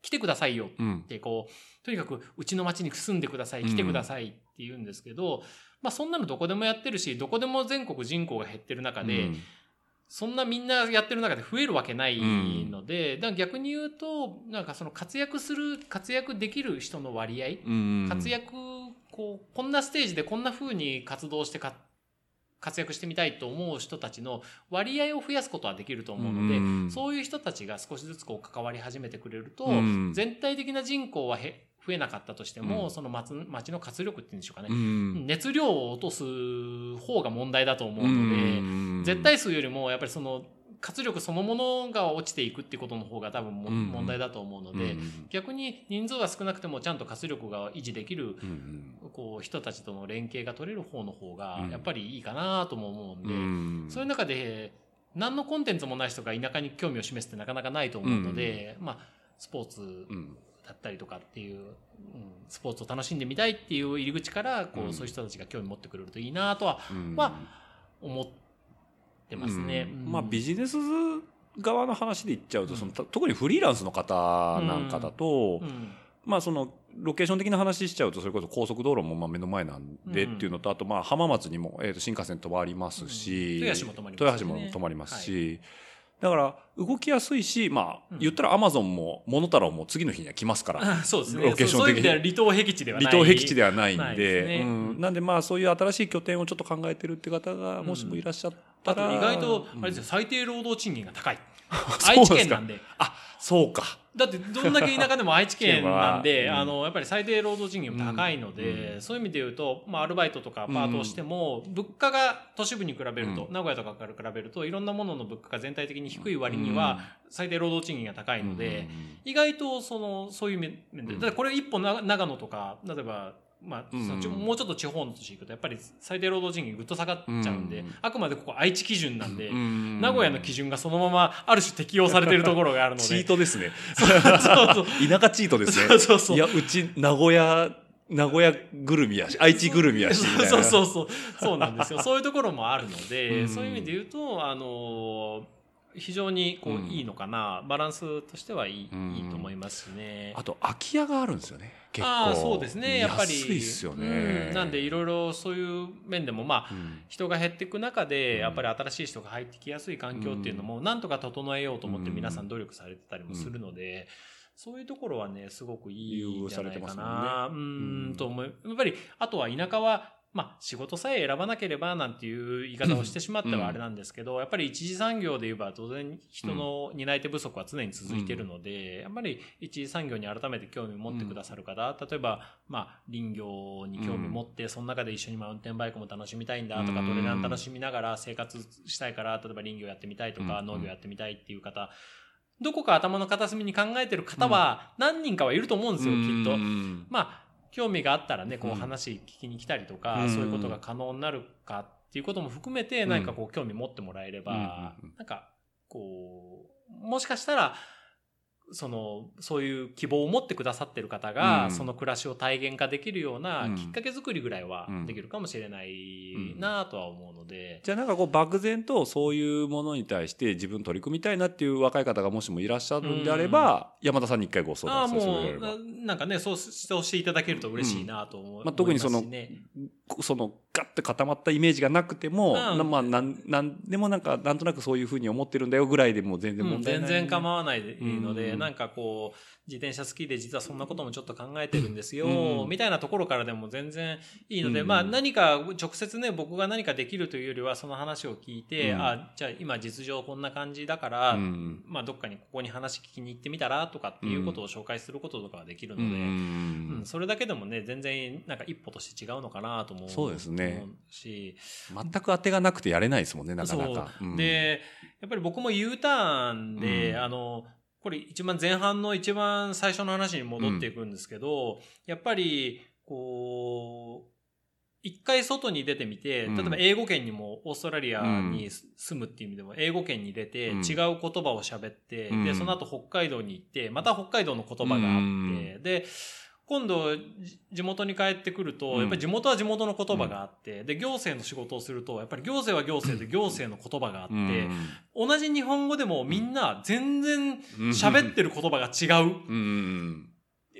来てくださいようん。っ。て、こう、とにかく、うちの町に住んでください、来てくださいって言うんですけど、まあ、そんなのどこでもやってるし、どこでも全国人口が減ってる中で、うんそんなみんなやってる中で増えるわけないので、だから逆に言うと、なんかその活躍する、活躍できる人の割合、うん活躍、こう、こんなステージでこんな風に活動してか、活躍してみたいと思う人たちの割合を増やすことはできると思うので、うんそういう人たちが少しずつこう関わり始めてくれると、うん全体的な人口はへ増えなかったとしても、うん。その町町の活力っていうんでしょうかね、うん。熱量を落とす方が問題だと思うので、うん。絶対数よりもやっぱりその活力そのものが落ちていくっていうことの方が多分問題だと思うので、うん。逆に人数は少なくてもちゃんと活力が維持できるうん。こう人たちとの連携が取れる方の方がうん。やっぱりいいかなとも思うんで、うん。そういう中で何のコンテンツもない人が田舎に興味を示すってなかなかないと思うので、まあスポーツうんだったりとかっていう、うん、スポーツを楽しんでみたいっていう入り口からこう、うん。そういう人たちが興味持ってくれるといいなとはうん。ま思ってますね。まあビジネス側の話で言っちゃうと、そのた特にフリーランスの方なんかだと、うん。まあそのロケーション的な話しちゃうとそれこそ高速道路もまあ目の前なんでうん。っていうのと、あとまあ浜松にも、えー、と新幹線止まりますし、うん。豊橋も止まります豊しだから動きやすいしまあうん言ったらアマゾンもモノタロウも次の日には来ますから。あそうですね。ロケーションそういう的に意味では離島僻地ではない。離島僻地ではないんでうん、なんでまあそういう新しい拠点をちょっと考えてるって方がもしもいらっしゃったあとら、意外と、うんあれですよ、最低労働賃金が高い。愛知県なんで。あそうかだってどんだけ田舎でも愛知県なんで、うん。あのやっぱり最低労働賃金も高いので、うん。そういう意味で言うと、まあ、アルバイトとかパートをしても、物価が都市部に比べると、うん。名古屋とかから比べるといろんなものの物価が全体的に低い割には、最低労働賃金が高いので、意外とそのそういう面で、うん。だこれ一歩な長野とか例えば、まあうんそもうちょっと地方の都市行くとやっぱり最低労働賃金ぐっと下がっちゃうんで、うん。あくまでここ愛知基準なんで、うん名古屋の基準がそのままある種適用されてるところがあるので。チートですね。そうそう 田舎チートですね。そうそうそう。いや、うち、名古屋、名古屋ぐるみやし、愛知ぐるみやし。そうそうそう。そうなんですよ。そういうところもあるので、うん。そういう意味で言うとあの非常にこう、うんいいのかな。バランスとしてはいい,、うん。いいと思いますしね。あと、空き家があるんですよね。結構。そうですね。やっぱり。安いっすよね。うん。なんでいろいろそういう面でもまあうん。人が減っていく中でうん。やっぱり新しい人が入ってきやすい環境っていうのもなんとか整えようと思ってうん。皆さん努力されてたりもするので、そういうところはねすごくいいんじゃないかな、ううん。ん。と思う。やっぱりあとは田舎はまあ仕事さえ選ばなければなんていう言い方をしてしまってはあれなんですけど、やっぱり一次産業で言えば当然人の担い手不足は常に続いているので、やっぱり一次産業に改めて興味を持ってくださる方、例えばまあ林業に興味持って、その中で一緒にマウンテンバイクも楽しみたいんだとか、うん。トレラン楽しみながら生活したいから例えば林業やってみたいとか、うん。農業やってみたいっていう方どこか頭の片隅に考えてる方は何人かはいると思うんですよ、きっと。うん。まあ興味があったらねこううん話聞きに来たりとか、うん。そういうことが可能になるかっていうことも含めて何かこう興味持ってもらえれば、うん。なんかこうもしかしたらそのそういう希望を持ってくださってる方が、うん。その暮らしを体現化できるようなうん。きっかけ作りぐらいはうんできるかもしれないなとは思うので。じゃあなんかこう漠然とそういうものに対して自分取り組みたいなっていう若い方がもしもいらっしゃるんであれば、山田さんに一回ご相談させてもななんかねそうしていただけると嬉しいなと思う、まあ、特にその、そのガッて固まったイメージがなくても、うん。なまあなんなんでもなんかなんとなくそういうふうに思ってるんだよぐらいでも全然うん問題ない、全然構わないので、うん。なんかこう自転車好きで実はそんなこともちょっと考えてるんですよ、うん。みたいなところからでも全然いいので、うん。まあ何か直接ね僕が何かできるというよりはその話を聞いて、うん。あじゃあ今実情こんな感じだから、うん。まあどっかにここに話聞きに行ってみたらとかっていうことを紹介することとかはできるので、うん。うんそれだけでもね全然なんか一歩として違うのかなと思うそうですね。し全く当てがなくてやれないですもんねなかなか。でやっぱり僕も U ターンで、うん。あのこれ一番前半の一番最初の話に戻っていくんですけど、やっぱりこう一回外に出てみて、うん。例えば英語圏にもオーストラリアに住むっていう意味でも英語圏に出てうん。違う言葉を喋って、うん。でその後北海道に行ってまた北海道の言葉があって、うん。で今度、じ地元に帰ってくると、うん。やっぱり地元は地元の言葉があって、で、行政の仕事をすると、やっぱり行政は行政で行政の言葉があって、同じ日本語でもみんな全然喋ってる言葉が違う。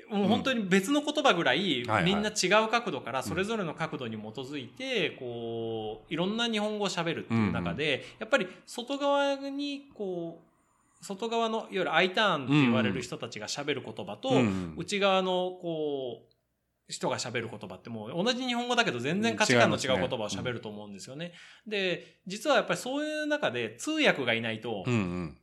もう本当に別の言葉ぐらいみんな違う角度からそれぞれの角度に基づいて、こう、いろんな日本語を喋るっていう中で、やっぱり外側に、こう、外側の、いわゆる I ターンって言われる人たちが喋る言葉と、うん。内側の、こう、人が喋る言葉ってもう同じ日本語だけど全然価値観の違う言葉を喋ると思うんですよね。で、実はやっぱりそういう中で通訳がいないと、うんうん。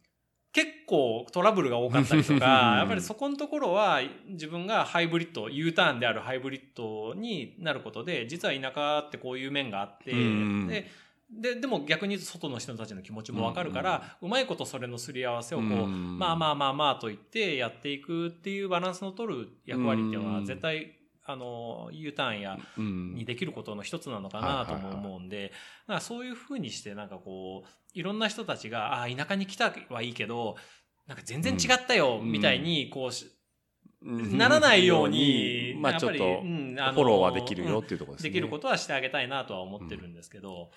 結構トラブルが多かったりとうんか、やっぱりそこのところは自分がハイブリッド、U ターンであるハイブリッドになることで、実は田舎ってこういう面があって、うん。で、で、でも逆に外の人たちの気持ちもわかるから、うまいことそれのすり合わせをこう、うん。まあまあまあまあと言ってやっていくっていうバランスの取る役割っていうのは絶対、あの、U ターンやうん。にできることの一つなのかなとも思うんで、なんかそういうふうにしてなんかこう、いろんな人たちが、ああ、田舎に来たはいいけど、なんか全然違ったよ、うん。みたいに、こうし、うん。ならないように、まあちょっとフォローはできるよっていうところですね。できることはしてあげたいなとは思ってるんですけど、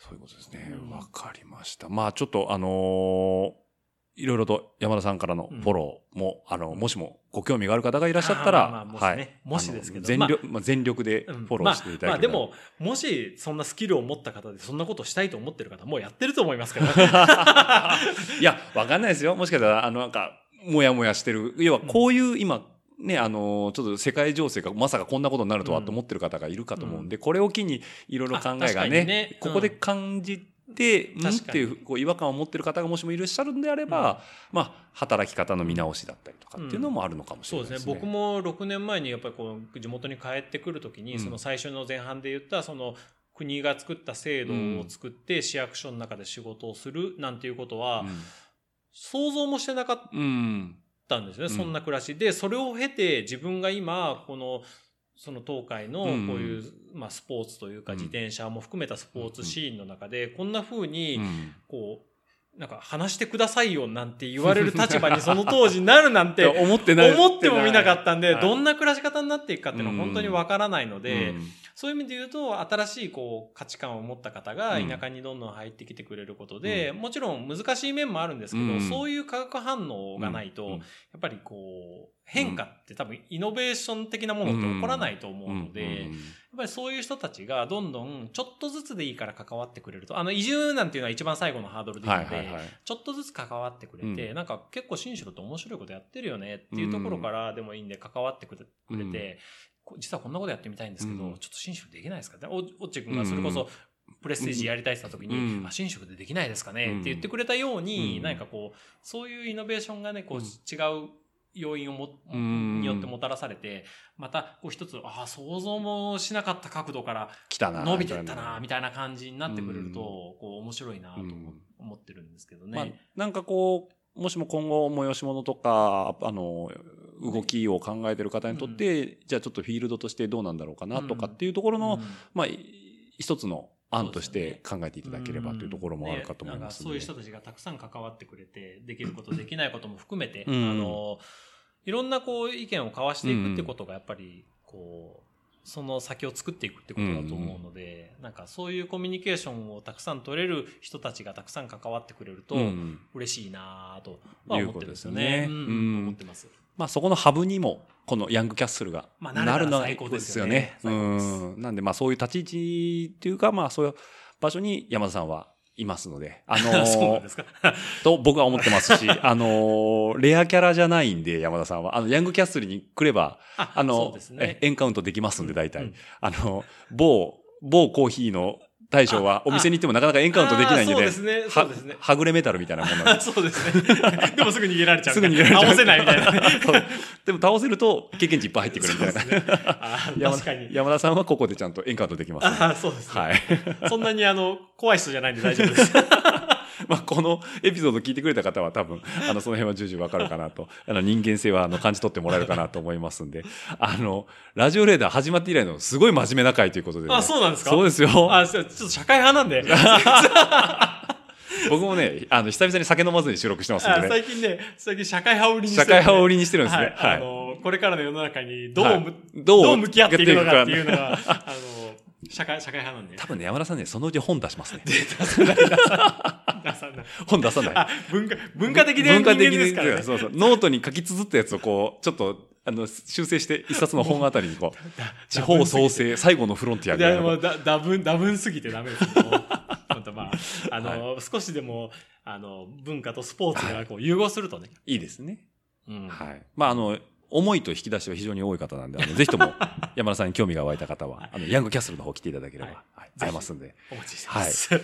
そういうことですねう。んわかりました。まあちょっとあのーいろいろと山田さんからのフォローも、あの、もしもご興味がある方がいらっしゃったら、まあまあもしねはい。もしですけど全力、まあ、全力でフうんォローしていただければ、まあ、まあでも、もしそんなスキルを持った方でそんなことをしたいと思ってる方、もうやってると思いますけど。いや、わかんないですよ。もしかしたら、あの、なんか、もやもやしてる。要は、こういう今、ね、あの、ちょっと世界情勢がまさかこんなことになるとはと思ってる方がいるかと思うんで、これを機にいろいろ考えがねにね。ここで感じて、うん、っていうこう違和感を持ってる方がもしもいらっしゃるんであれば、まあ、働き方の見直しだったりとかっていうのもあるのかもしれないですね。そうですね。僕も6年前にやっぱりこう地元に帰ってくるときに、うん。その最初の前半で言ったその国が作った制度を作って市役所の中で仕事をするなんていうことは、想像もしてなかっうん。うん。たんですね、うん。そんな暮らし。でそれを経て自分が今このその東海のこういう、まあ、スポーツというかうん。自転車も含めたスポーツシーンの中でこんな風にうん。こうなんか話してくださいよなんて言われる立場にその当時なるなんて 思ってもみなかったんで、はい。どんな暮らし方になっていくかっていうのは本当にわからないので、うんそういう意味で言うと、新しいこう価値観を持った方がうん。田舎にどんどん入ってきてくれることで、うもちろん難しい面もあるんですけど、うん。そういう化学反応がないと、うん。やっぱりこう、変化って多分イノベーション的なものって起こらないと思うので、やっぱりそういう人たちがどんどんちょっとずつでいいから関わってくれると、あの移住なんていうのは一番最後のハードルでいいので。ちょっとずつ関わってくれて、うん。なんか結構新城って面白いことやってるよねっていうところからでもいいんで関わってくれて、こ実はこんなことやってみたいんですけど、うん。ちょっと新宿できないですか？ねおおっち君がそれこそプレステージやりたいって言った時に、うん。あ新宿でできないですかね、うん。って言ってくれたように、うん。何かこうそういうイノベーションがねこう、うん。違う要因をも、うん。によってもたらされてまたこう一つああ想像もしなかった角度から来たな。伸びてったなみみたいな感じになってくれると、うん。こう面白いなと思ってるんですけど。ね。まあ、なんかこう、もしも今後催し物とか、あの、動きを考えてる方にとって、じゃあちょっとフィールドとしてどうなんだろうかなとかっていうところの、うん。まあ、い一つの案として考えていただければというところもあるかと思いますね。そういう人たちがたくさん関わってくれて、できること、できないことも含めて、うん。あの、いろんなこう意見を交わしていくってことがやっぱり、こう、その先を作っていくってことだと思うので、なんかそういうコミュニケーションをたくさん取れる人たちがたくさん関わってくれるとうん。嬉しいなぁとは思ってるんですよね。思ってます。まあそこのハブにも、このヤングキャッスルがまあなるのがなれたら最高ですよねうん。なんでまあそういう立ち位置っていうか、まあそういう場所に山田さんはいますので、あのー そうなんですか。と僕は思ってますし、あのーレアキャラじゃないんで、山田さんは。あの、ヤングキャッスルに来れば、ああの、ねえエンカウントできますんで、大体。うんあの、某、某コーヒーの大将はお店に行ってもなかなかエンカウントできないんでね。そうですねねははぐれメタルみたいなもんなんで そうですね。でもすぐ逃げられちゃう。すぐ逃げられちゃう倒せないみたいな でも倒せると経験値いっぱい入ってくるみたいな。山確かに。山田さんはここでちゃんとエンカウントできますんで。あーそうですね。はい。そんなにあの、怖い人じゃないんで大丈夫です。まあ、このエピソード聞いてくれた方は多分、あの、その辺は重々わかるかなと、あの、人間性は、あの、感じ取ってもらえるかなと思いますんで、あの、ラジオレーダー始まって以来のすごい真面目な回ということで、ね。あ、そうなんですか？そうですよ。あ、そうちょっと社会派なんで。僕もね、あの、久々に酒飲まずに収録してますんあでね。最近ね、最近社会派売りにして社るんで会派を売りにしてるんですね。はい。あはい。の、これからの世の中にどうむ、はいどどうう向き合っていくのかっていうのやが、あの、社会、社会派なんで。多分ね、山田さんね、そのうち本出しますね。出さない、出さない。本出さない。あ、文化、文化的で文化的ですからね。そうそう。ノートに書き綴ったやつをこう、ちょっと、あの、修正して、一冊の本あたりにこう、地方創生、最後のフロンティアみたいなでもうだ、だぶん、だぶんすぎてダメですけど、本当 まあ、あの、少しでも、あの、文化とスポーツがこう融合するとね。いいですね。うん。はい。まあ、あの、思いと引き出しは非常に多い方なんで、あのぜひとも 山田さんに興味が湧いた方は、あの、ヤングキャッスルの方来ていただければ、はいますんで。お待ちしてます。じゃ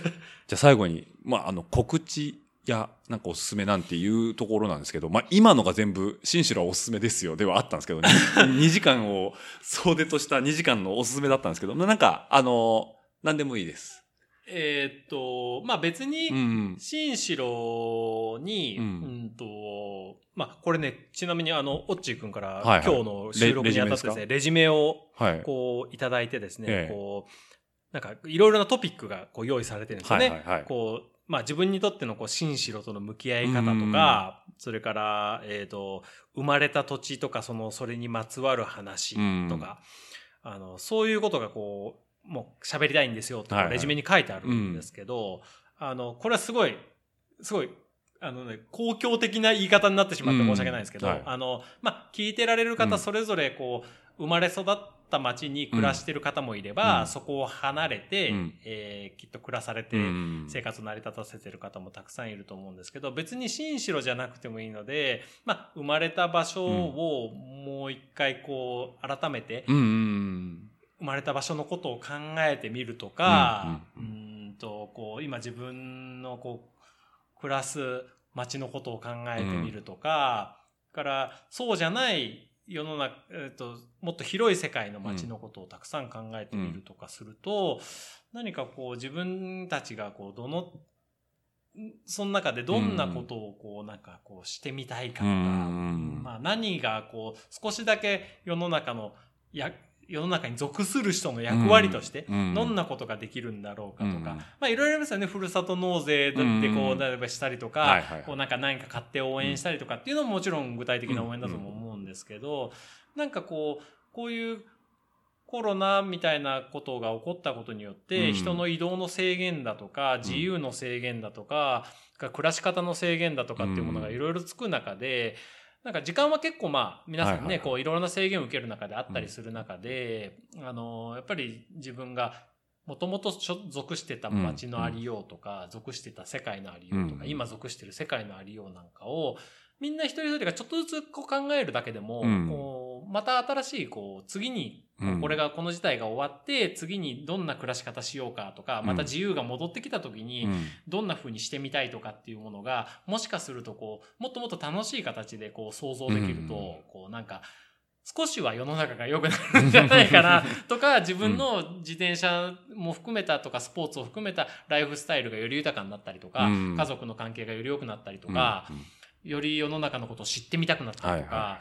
あ最後に、まあ、あの、告知や、なんかおすすめなんていうところなんですけど、まあ、今のが全部、新城はおすすめですよ、ではあったんですけど、2, 時間を総出とした2時間のおすすめだったんですけど、なんか、あの、何でもいいです。えーっと、まあ別に、うん。新城に、ううんん、と、まあこれね、ちなみにあの、オッチー君から、今日の収録にあたってですね、レジュメをはい。こういただいてですね、ええ。こう、なんかいろいろなトピックがこう用意されてるんですよね。はいはいはい。こう、まあ自分にとってのこう、新城との向き合い方とか、それから、えっ、と、生まれた土地とか、その、それにまつわる話とか、あの、そういうことがこう、もう喋りたいんですよとレジュメに書いてあるんですけど、あの、これはすごい、すごい、あのね、公共的な言い方になってしまって申し訳ないんですけど、あの、まあ、聞いてられるうん。方それぞれこう、生まれ育った町に暮らしてる方もいれば、うん。そこを離れて、うん。えーきっと暮らされて、うん。生活を成り立たせてる方もたくさんいると思うんですけど、別に新城じゃなくてもいいので、まあ、生まれた場所をもう一回こう、改めて、うんうん生まれた場所のことを考えてみるとか、ううんーん。と、こう、今自分のこう、暮らす街のことを考えてみるとか、から、そうじゃない世の中、えっと、もっと広い世界の街のことをたくさん考えてみるとかすると、何かこう自分たちがこう、どの、その中でどんなことをこう、なんかこうしてみたいかとか、うん。まあ何がこう、少しだけ世の中の、や、世の中に属する人の役割として、うんどんなことができるんだろうかとか、うん。まあいろいろありますよね。ふるさと納税だってこう、例えばしたりとか、こうなんか何か買って応援したりとかっていうのももちろん具体的な応援だとも思うんですけど、なんかこう、こういうコロナみたいなことが起こったことによって、うん。人の移動の制限だとか、自由の制限だとか、暮らし方の制限だとかっていうものがいろいろつく中で、なんか時間は結構まあ皆さんね、はいこういろいろな制限を受ける中であったりする中で、あの、やっぱり自分がもともと属してた街のありようとか、属してた世界のありようとか、うん。今属してる世界のありようなんかを、みんな一人一人がちょっとずつこう考えるだけでも、うん。こうまた新しいこう次にうん。これがこの事態が終わって次にどんな暮らし方しようかとかまた自由が戻ってきた時にうん。どんな風にしてみたいとかっていうものがもしかするとこうもっともっと楽しい形でこう想像できると、うん。こうなんか少しは世の中が良くなるんじゃないかな とか自分の自転車も含めたとかスポーツを含めたライフスタイルがより豊かになったりとか、うん。家族の関係がより良くなったりとか、うんより世の中のことを知ってみたくなったりとか、はいは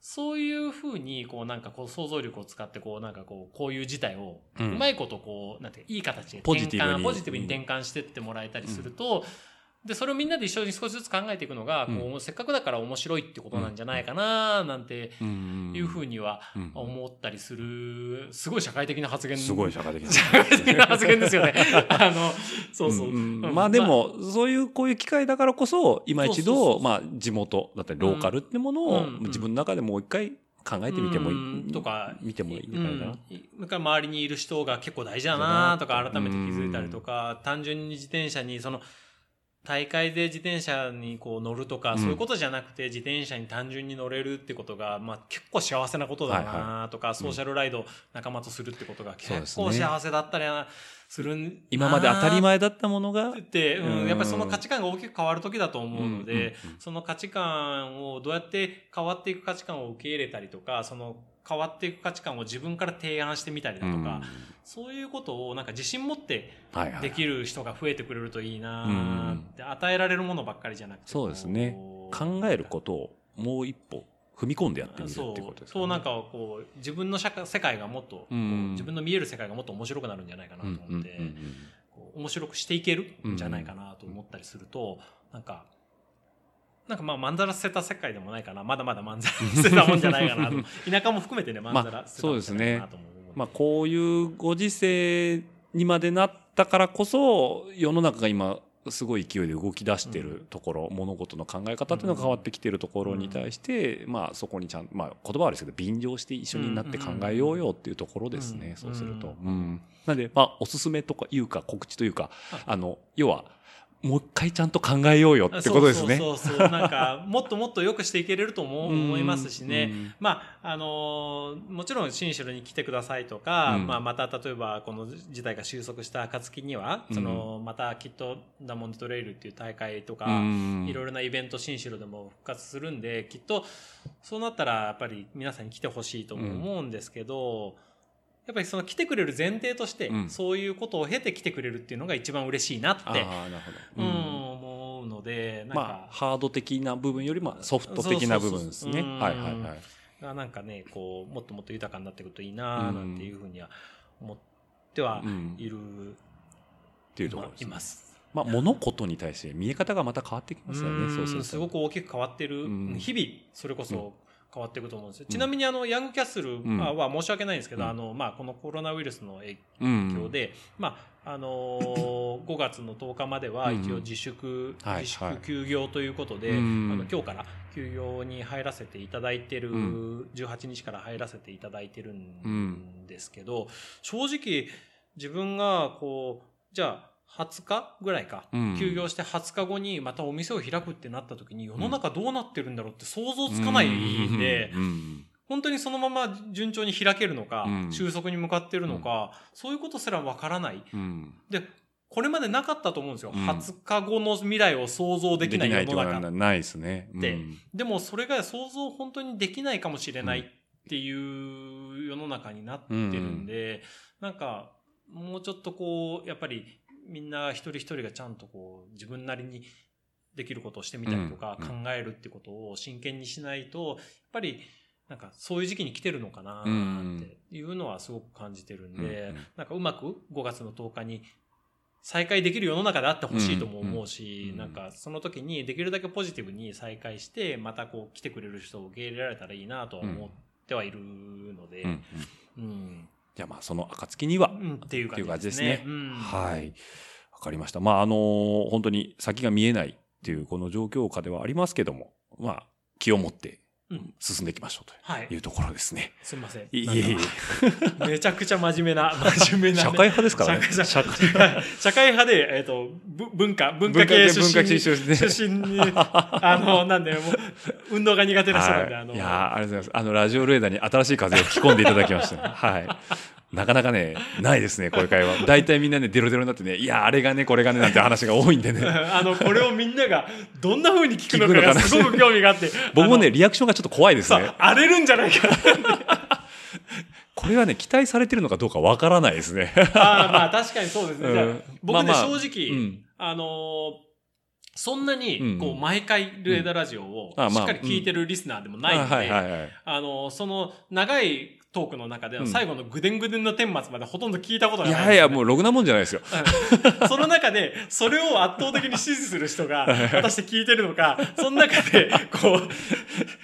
そういうふうに、こうなんかこう想像力を使って、こうなんかこう、こういう事態を、ううんまいことこう、なんていいい形でポ転換、ジティブに。ポジティブに転換してってもらえたりすると、で、それをみんなで一緒に少しずつ考えていくのが、こう、せっかくだから面白いってことなんじゃないかな、なんてうん。いうふうにはうん。思ったりする、すごい社会的な発言。すごい社会的な。社会的な発言ですよね。あの、そうそう。まあでも、そういう、こういう機会だからこそ、今一度、まあ地元だったりローカルってものをうん。自分の中でもう一回考えてみてもいうん。い。とか見てもいいんじゃから周りにいる人が結構大事だなとか改めて気づいたりとか、単純に自転車にその大会で自転車にこう乗るとか、うん。そういうことじゃなくて自転車に単純に乗れるってことが、まあ、結構幸せなことだはいなとか、ソーシャルライド仲間とするってことが結構幸せだったりするん今まで当たり前だったものが、って、うんうん。やっぱりその価値観が大きく変わる時だと思うので、その価値観をどうやって変わっていく価値観を受け入れたりとか、その変わっていく価値観を自分から提案してみたりだとか、そういうことをなんか自信持ってはいはいできる人が増えてくれるといいなって、与えられるものばっかりじゃなくて。そうですね。考えることをもう一歩踏み込んでやってみるってことですそう。なんかこう自分の社会世界がもっと、うん。自分の見える世界がもっと面白くなるんじゃないかなと思って、うんうんうんうん。面白くしていけるんじゃないかなと思ったりすると、なんか、なんかまあ、まんざら捨てた世界でもないかな。まだまだまんざら捨てたもんじゃないかなと。田舎も含めてね、まんざら捨てたもんじゃないかなと思う。まあ、こういうご時世にまでなったからこそ世の中が今すごい勢いで動き出してるところ、うん、物事の考え方っていうのが変わってきてるところに対して、うん、まあそこにちゃんまあ言葉はですけど便乗して一緒になって考えようよっていうところですね、うん、そうすると。うん、なんでまあおすすめとかいうか告知というかあの要はもう一回ちゃんと考えようよってことですね。そうそうそう。なんか、もっともっと良くしていけれるとも思いますしね。まあ、あのー、もちろん、新城に来てくださいとか、うん、まあ、また例えば、この事態が収束した暁には、その、またきっと、ダモンドトレイルっていう大会とか、いろいろなイベント、新城でも復活するんで、きっと、そうなったら、やっぱり皆さんに来てほしいと思うんですけど、うんやっぱりその来てくれる前提として、うん、そういうことを経て来てくれるっていうのが一番嬉しいなって、あなるほど、うん、思うので、なんか、まあ、ハード的な部分よりもソフト的な部分ですね。はいはいはい。がなんかね、こう、もっともっと豊かになっていくといいななんていうふうには思ってはいる、うん、っていうところです、ね、います。まあ、物事に対して見え方がまた変わってきますよね、そうすると。すごく大きく変わってる。日々、それこそ、変わっていくと思うんですよ。ちなみにあの、ヤングキャッスルは申し訳ないんですけど、あの、まあ、このコロナウイルスの影響で、まあ、あのー、5月の10日までは一応自粛、自粛休業ということで、あの今日から休業に入らせていただいてる、うん、18日から入らせていただいてるん。ですけど、正直自分がこう、じゃあ、20日ぐらいか、休業して20日後にまたお店を開くってなった時に世の中どうなってるんだろうって想像つかないん。で、本当にそのまま順調に開けるのか、収束に向かってるのか、そういうことすらわからない。で、これまでなかったと思うんですよ。うん、20日後の未来を想像できない世の中。ないですね。うん、でもそれが想像本当にできないかもしれないっていう世の中になってるんで、うん、なんか、もうちょっとこう、やっぱりみんな一人一人がちゃんとこう自分なりにできることをしてみたりとか考えるってことを真剣にしないと、やっぱりなんかそういう時期に来てるのかなっていうのはすごく感じてるんで、なんかうまく5月の10日に再開できる世の中であってほしいとも思うし、なんかその時にできるだけポジティブに再開して、またこう来てくれる人を受け入れられたらいいなとは思ってはいるので、うんじゃあまあその暁には、うん、っていう感じですね。うん、はい。わかりました。まああのー、本当に先が見えないっていうこの状況下ではありますけども、まあ気を持って進んでいきましょうというところですね。はい、すみません。いえいえ。めちゃくちゃ真面目な、真面目な、社会派ですからね。社会社会派で、えっ、ー、と、文化、文化系出身。文化系出身に、あの、なんで、もう、運動が苦手な人なんで、はい、あの。いやありがとうございます。あの、ラジオレーダーに新しい風を吹き込んでいただきました、ね。はい。なかなかね、ないですね、こういう会話。大体みんなね、デロデロになってね、いや、あれがね、これがね、なんて話が多いんでね。あの、これをみんながどんな風に聞くのかがすごく興味があって。僕もね、リアクションがちょっと怖いですね。荒れるんじゃないか これはね、期待されてるのかどうかわからないですね。あまあ確かにそうですね。じゃあ、僕ね、正直、あのそんなに、こう、毎回、ルエダラジオをしっかり聞いてるリスナーでもないん。で、あの、その、長いトークの中での最後のぐでんぐでんの顛末までほとんど聞いたことがない、ね、いやいや、もうろくなもんじゃないですよ。その中で、それを圧倒的に支持する人が、果たして聞いてるのか、その中で、こう、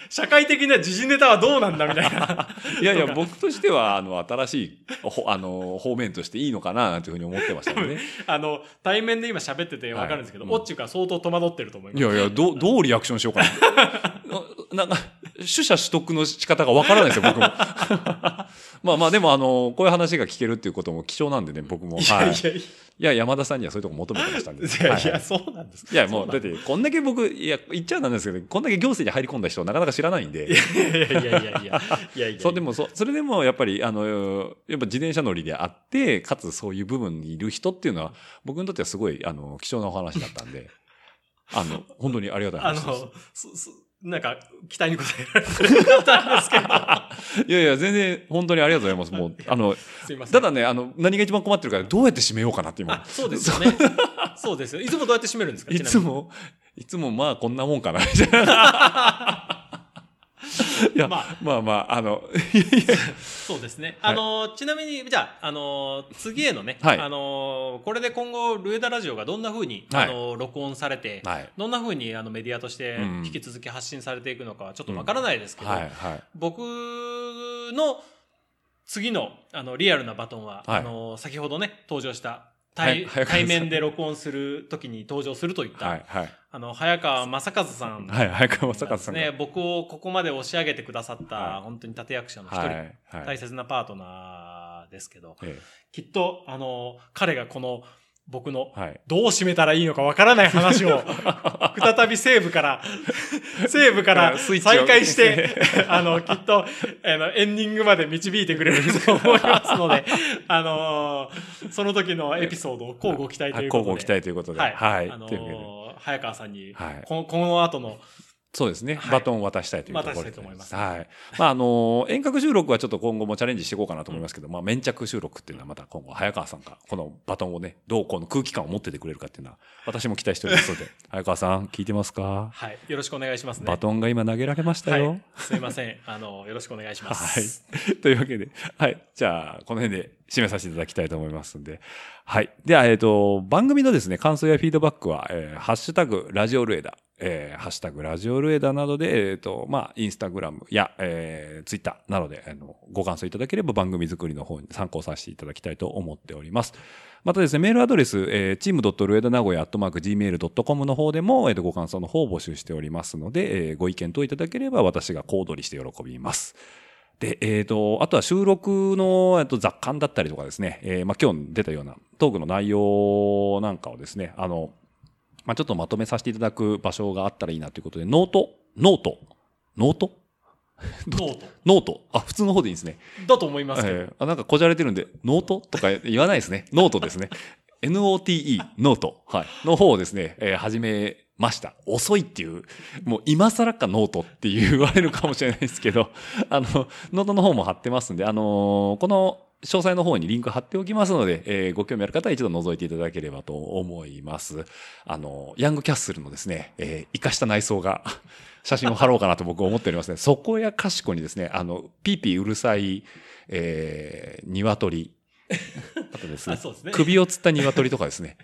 社会的な時事ネタはどうなんだみたいな。いやいや、僕としては、あの、新しい、あの、方面としていいのかな、なんていうふうに思ってましたね。あの、対面で今喋っててわかるんですけど、はい、うん、オッチュが相当戸惑ってると思います。いやいや、ど、どうリアクションしようかな。なんか、取捨取得の仕方がわからないですよ、僕も。まあまあ、でも、あの、こういう話が聞けるっていうことも貴重なんでね、僕も。いやいやいや。いや、山田さんにはそういうとこ求めてましたんで。いやいや、そうなんですいや、もう、だって、こんだけ僕、いや、言っちゃなんですけど、こんだけ行政に入り込んだ人なかなか知らないんで。いやいやいやいやいや。いやいや。そう、でも、そ、それでも、やっぱり、あの、やっぱ自転車乗りであって、かつそういう部分にいる人っていうのは、僕にとってはすごい、あの、貴重なお話だったんで。あの、本当にありがたい話です。あの、そ、そ、なんか、期待に応えられてる方ですけど。いやいや、全然、本当にありがとうございます。もう、あの、すいません。ただね、あの、何が一番困ってるか、どうやって締めようかなって今。そうですよね。そうですよ。いつもどうやって締めるんですか？いつも、いつもまあこんなもんかな、いや、まあ。まあまあ、あの、そうですね。はいあの、ちなみに、じゃあ、あの、次へのね、はい。あの、これで今後、ルエダラジオがどんな風に、はい。あの、録音されて、はい。どんな風にあのメディアとしてうん。引き続き発信されていくのかはちょっとわからないですけど、はい、はい。僕の次のあのリアルなバトンは、はい。あの先ほどね登場した対,、対面で録音する時に登場するといった、はい、はい。あの早川正和さんはい、早川正和さんが。ね僕をここまで押し上げてくださった、はい本当に立役者の一人、はい、はい。大切なパートナーですけどえきっとあの彼がこの僕のえはい。どう締めたらいいのかわからない話を、再び西部から、西部から再開して、あの、きっと、あの、エンディングまで導いてくれると思いますので、あのーその時のエピソードを交互期待ということで。交互期待ということで。はい。はい。あのー早川さんに、はいこの、この後の、そうですね、はいバトンを渡したいというところで渡したいと思いますはい。まあ、あの、遠隔収録はちょっと今後もチャレンジしていこうかなと思いますけど、まあ、粘着収録っていうのはまた今後、早川さんがこのバトンをね、どうこの空気感を持っててくれるかっていうのは、私も期待しておりますので、早川さん、聞いてますか？はい。よろしくお願いしますね。バトンが今投げられましたよ。はい。すいません。あの、よろしくお願いします。はい。というわけで、はい。じゃあ、この辺で締めさせていただきたいと思いますんで。はい。では、えっ、と、番組のですね、感想やフィードバックは、えーハッシュタグ、ラジオルエダ、えーハッシュタグ、ラジオルエダなどで、えっ、と、まあ、インスタグラムや、えーツイッターなどで、あの、ご感想いただければ番組作りの方に参考させていただきたいと思っております。またですね、メールアドレス、えー、チーム r u e d a 名古屋 gmail.com の方でも、えーと、ご感想の方を募集しておりますので、えーご意見等いただければ私が小躍りして喜びます。で、えっ、と、あとは収録の、えっと、雑感だったりとかですね、えーまあ、今日出たようなトークの内容なんかをですね、あの、まあ、ちょっとまとめさせていただく場所があったらいいなということで、ノート、ノート、ノート？ノート。ノート？あ、普通の方でいいんですね。だと思いますけど。えーあなんかこじゃれてるんで、ノート？とか言わないですね。ノートですね。NOTE、ノート。はい。の方をですね、えー始めました。遅いっていう、もう今更かノートって言われるかもしれないですけど、あの、ノートの方も貼ってますんで、あのーこの詳細の方にリンク貼っておきますので、えーご興味ある方は一度覗いていただければと思います。あの、ヤングキャッスルのですね、えー生かした内装が、写真を貼ろうかなと僕は思っておりますね。そこやかしこにですね、あの、ピーピーうるさい、えー、鶏。あとですね首をつった鶏とかですね。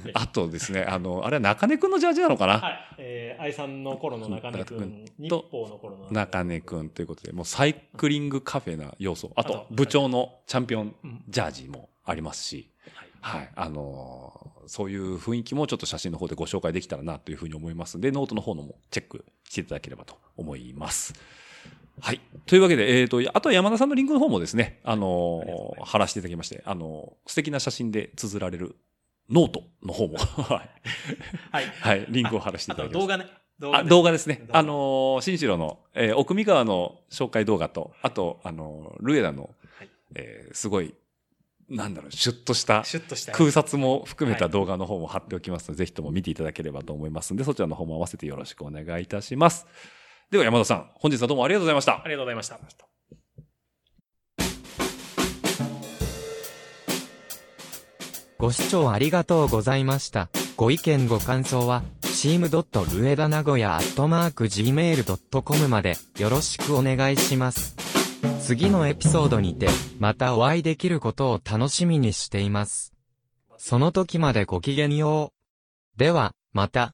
あとですね、あの、あれは中根くんのジャージなのかな、はい。えー、愛さんの頃の中根くん、と日報の頃の中根くんということで、もうサイクリングカフェな要素。あと部長のチャンピオンうんジャージもありますし、はいはい。あのーそういう雰囲気もちょっと写真の方でご紹介できたらなというふうに思いますので、ノートの方のもチェックしていただければと思います。はい。というわけで、えっ、と、あとは山田さんのリンクの方もですね、あのー貼らせていただきまして、あのー素敵な写真で綴られるノートの方も、はい。はい。はい。リンクを貼らせていただきます。と動画ね。動あ動画ですね。動画あのー、新城の、えー奥見川の紹介動画と、あと、あのールエダの、はいえーすごい、なんだろう、シュッとしたシュッとした。空撮も含めた動画の方も貼っておきますので、ぜひとも見ていただければと思いますので、そちらの方も合わせてよろしくお願いいたします。では山田さん、本日はどうもありがとうございましたあ。りがとうございました。ご視聴ありがとうございました。ご意見ご感想は、team.rueda 名古屋 gmail.com までよろしくお願いします。次のエピソードにて、またお会いできることを楽しみにしています。その時までごきげんよう。では、また。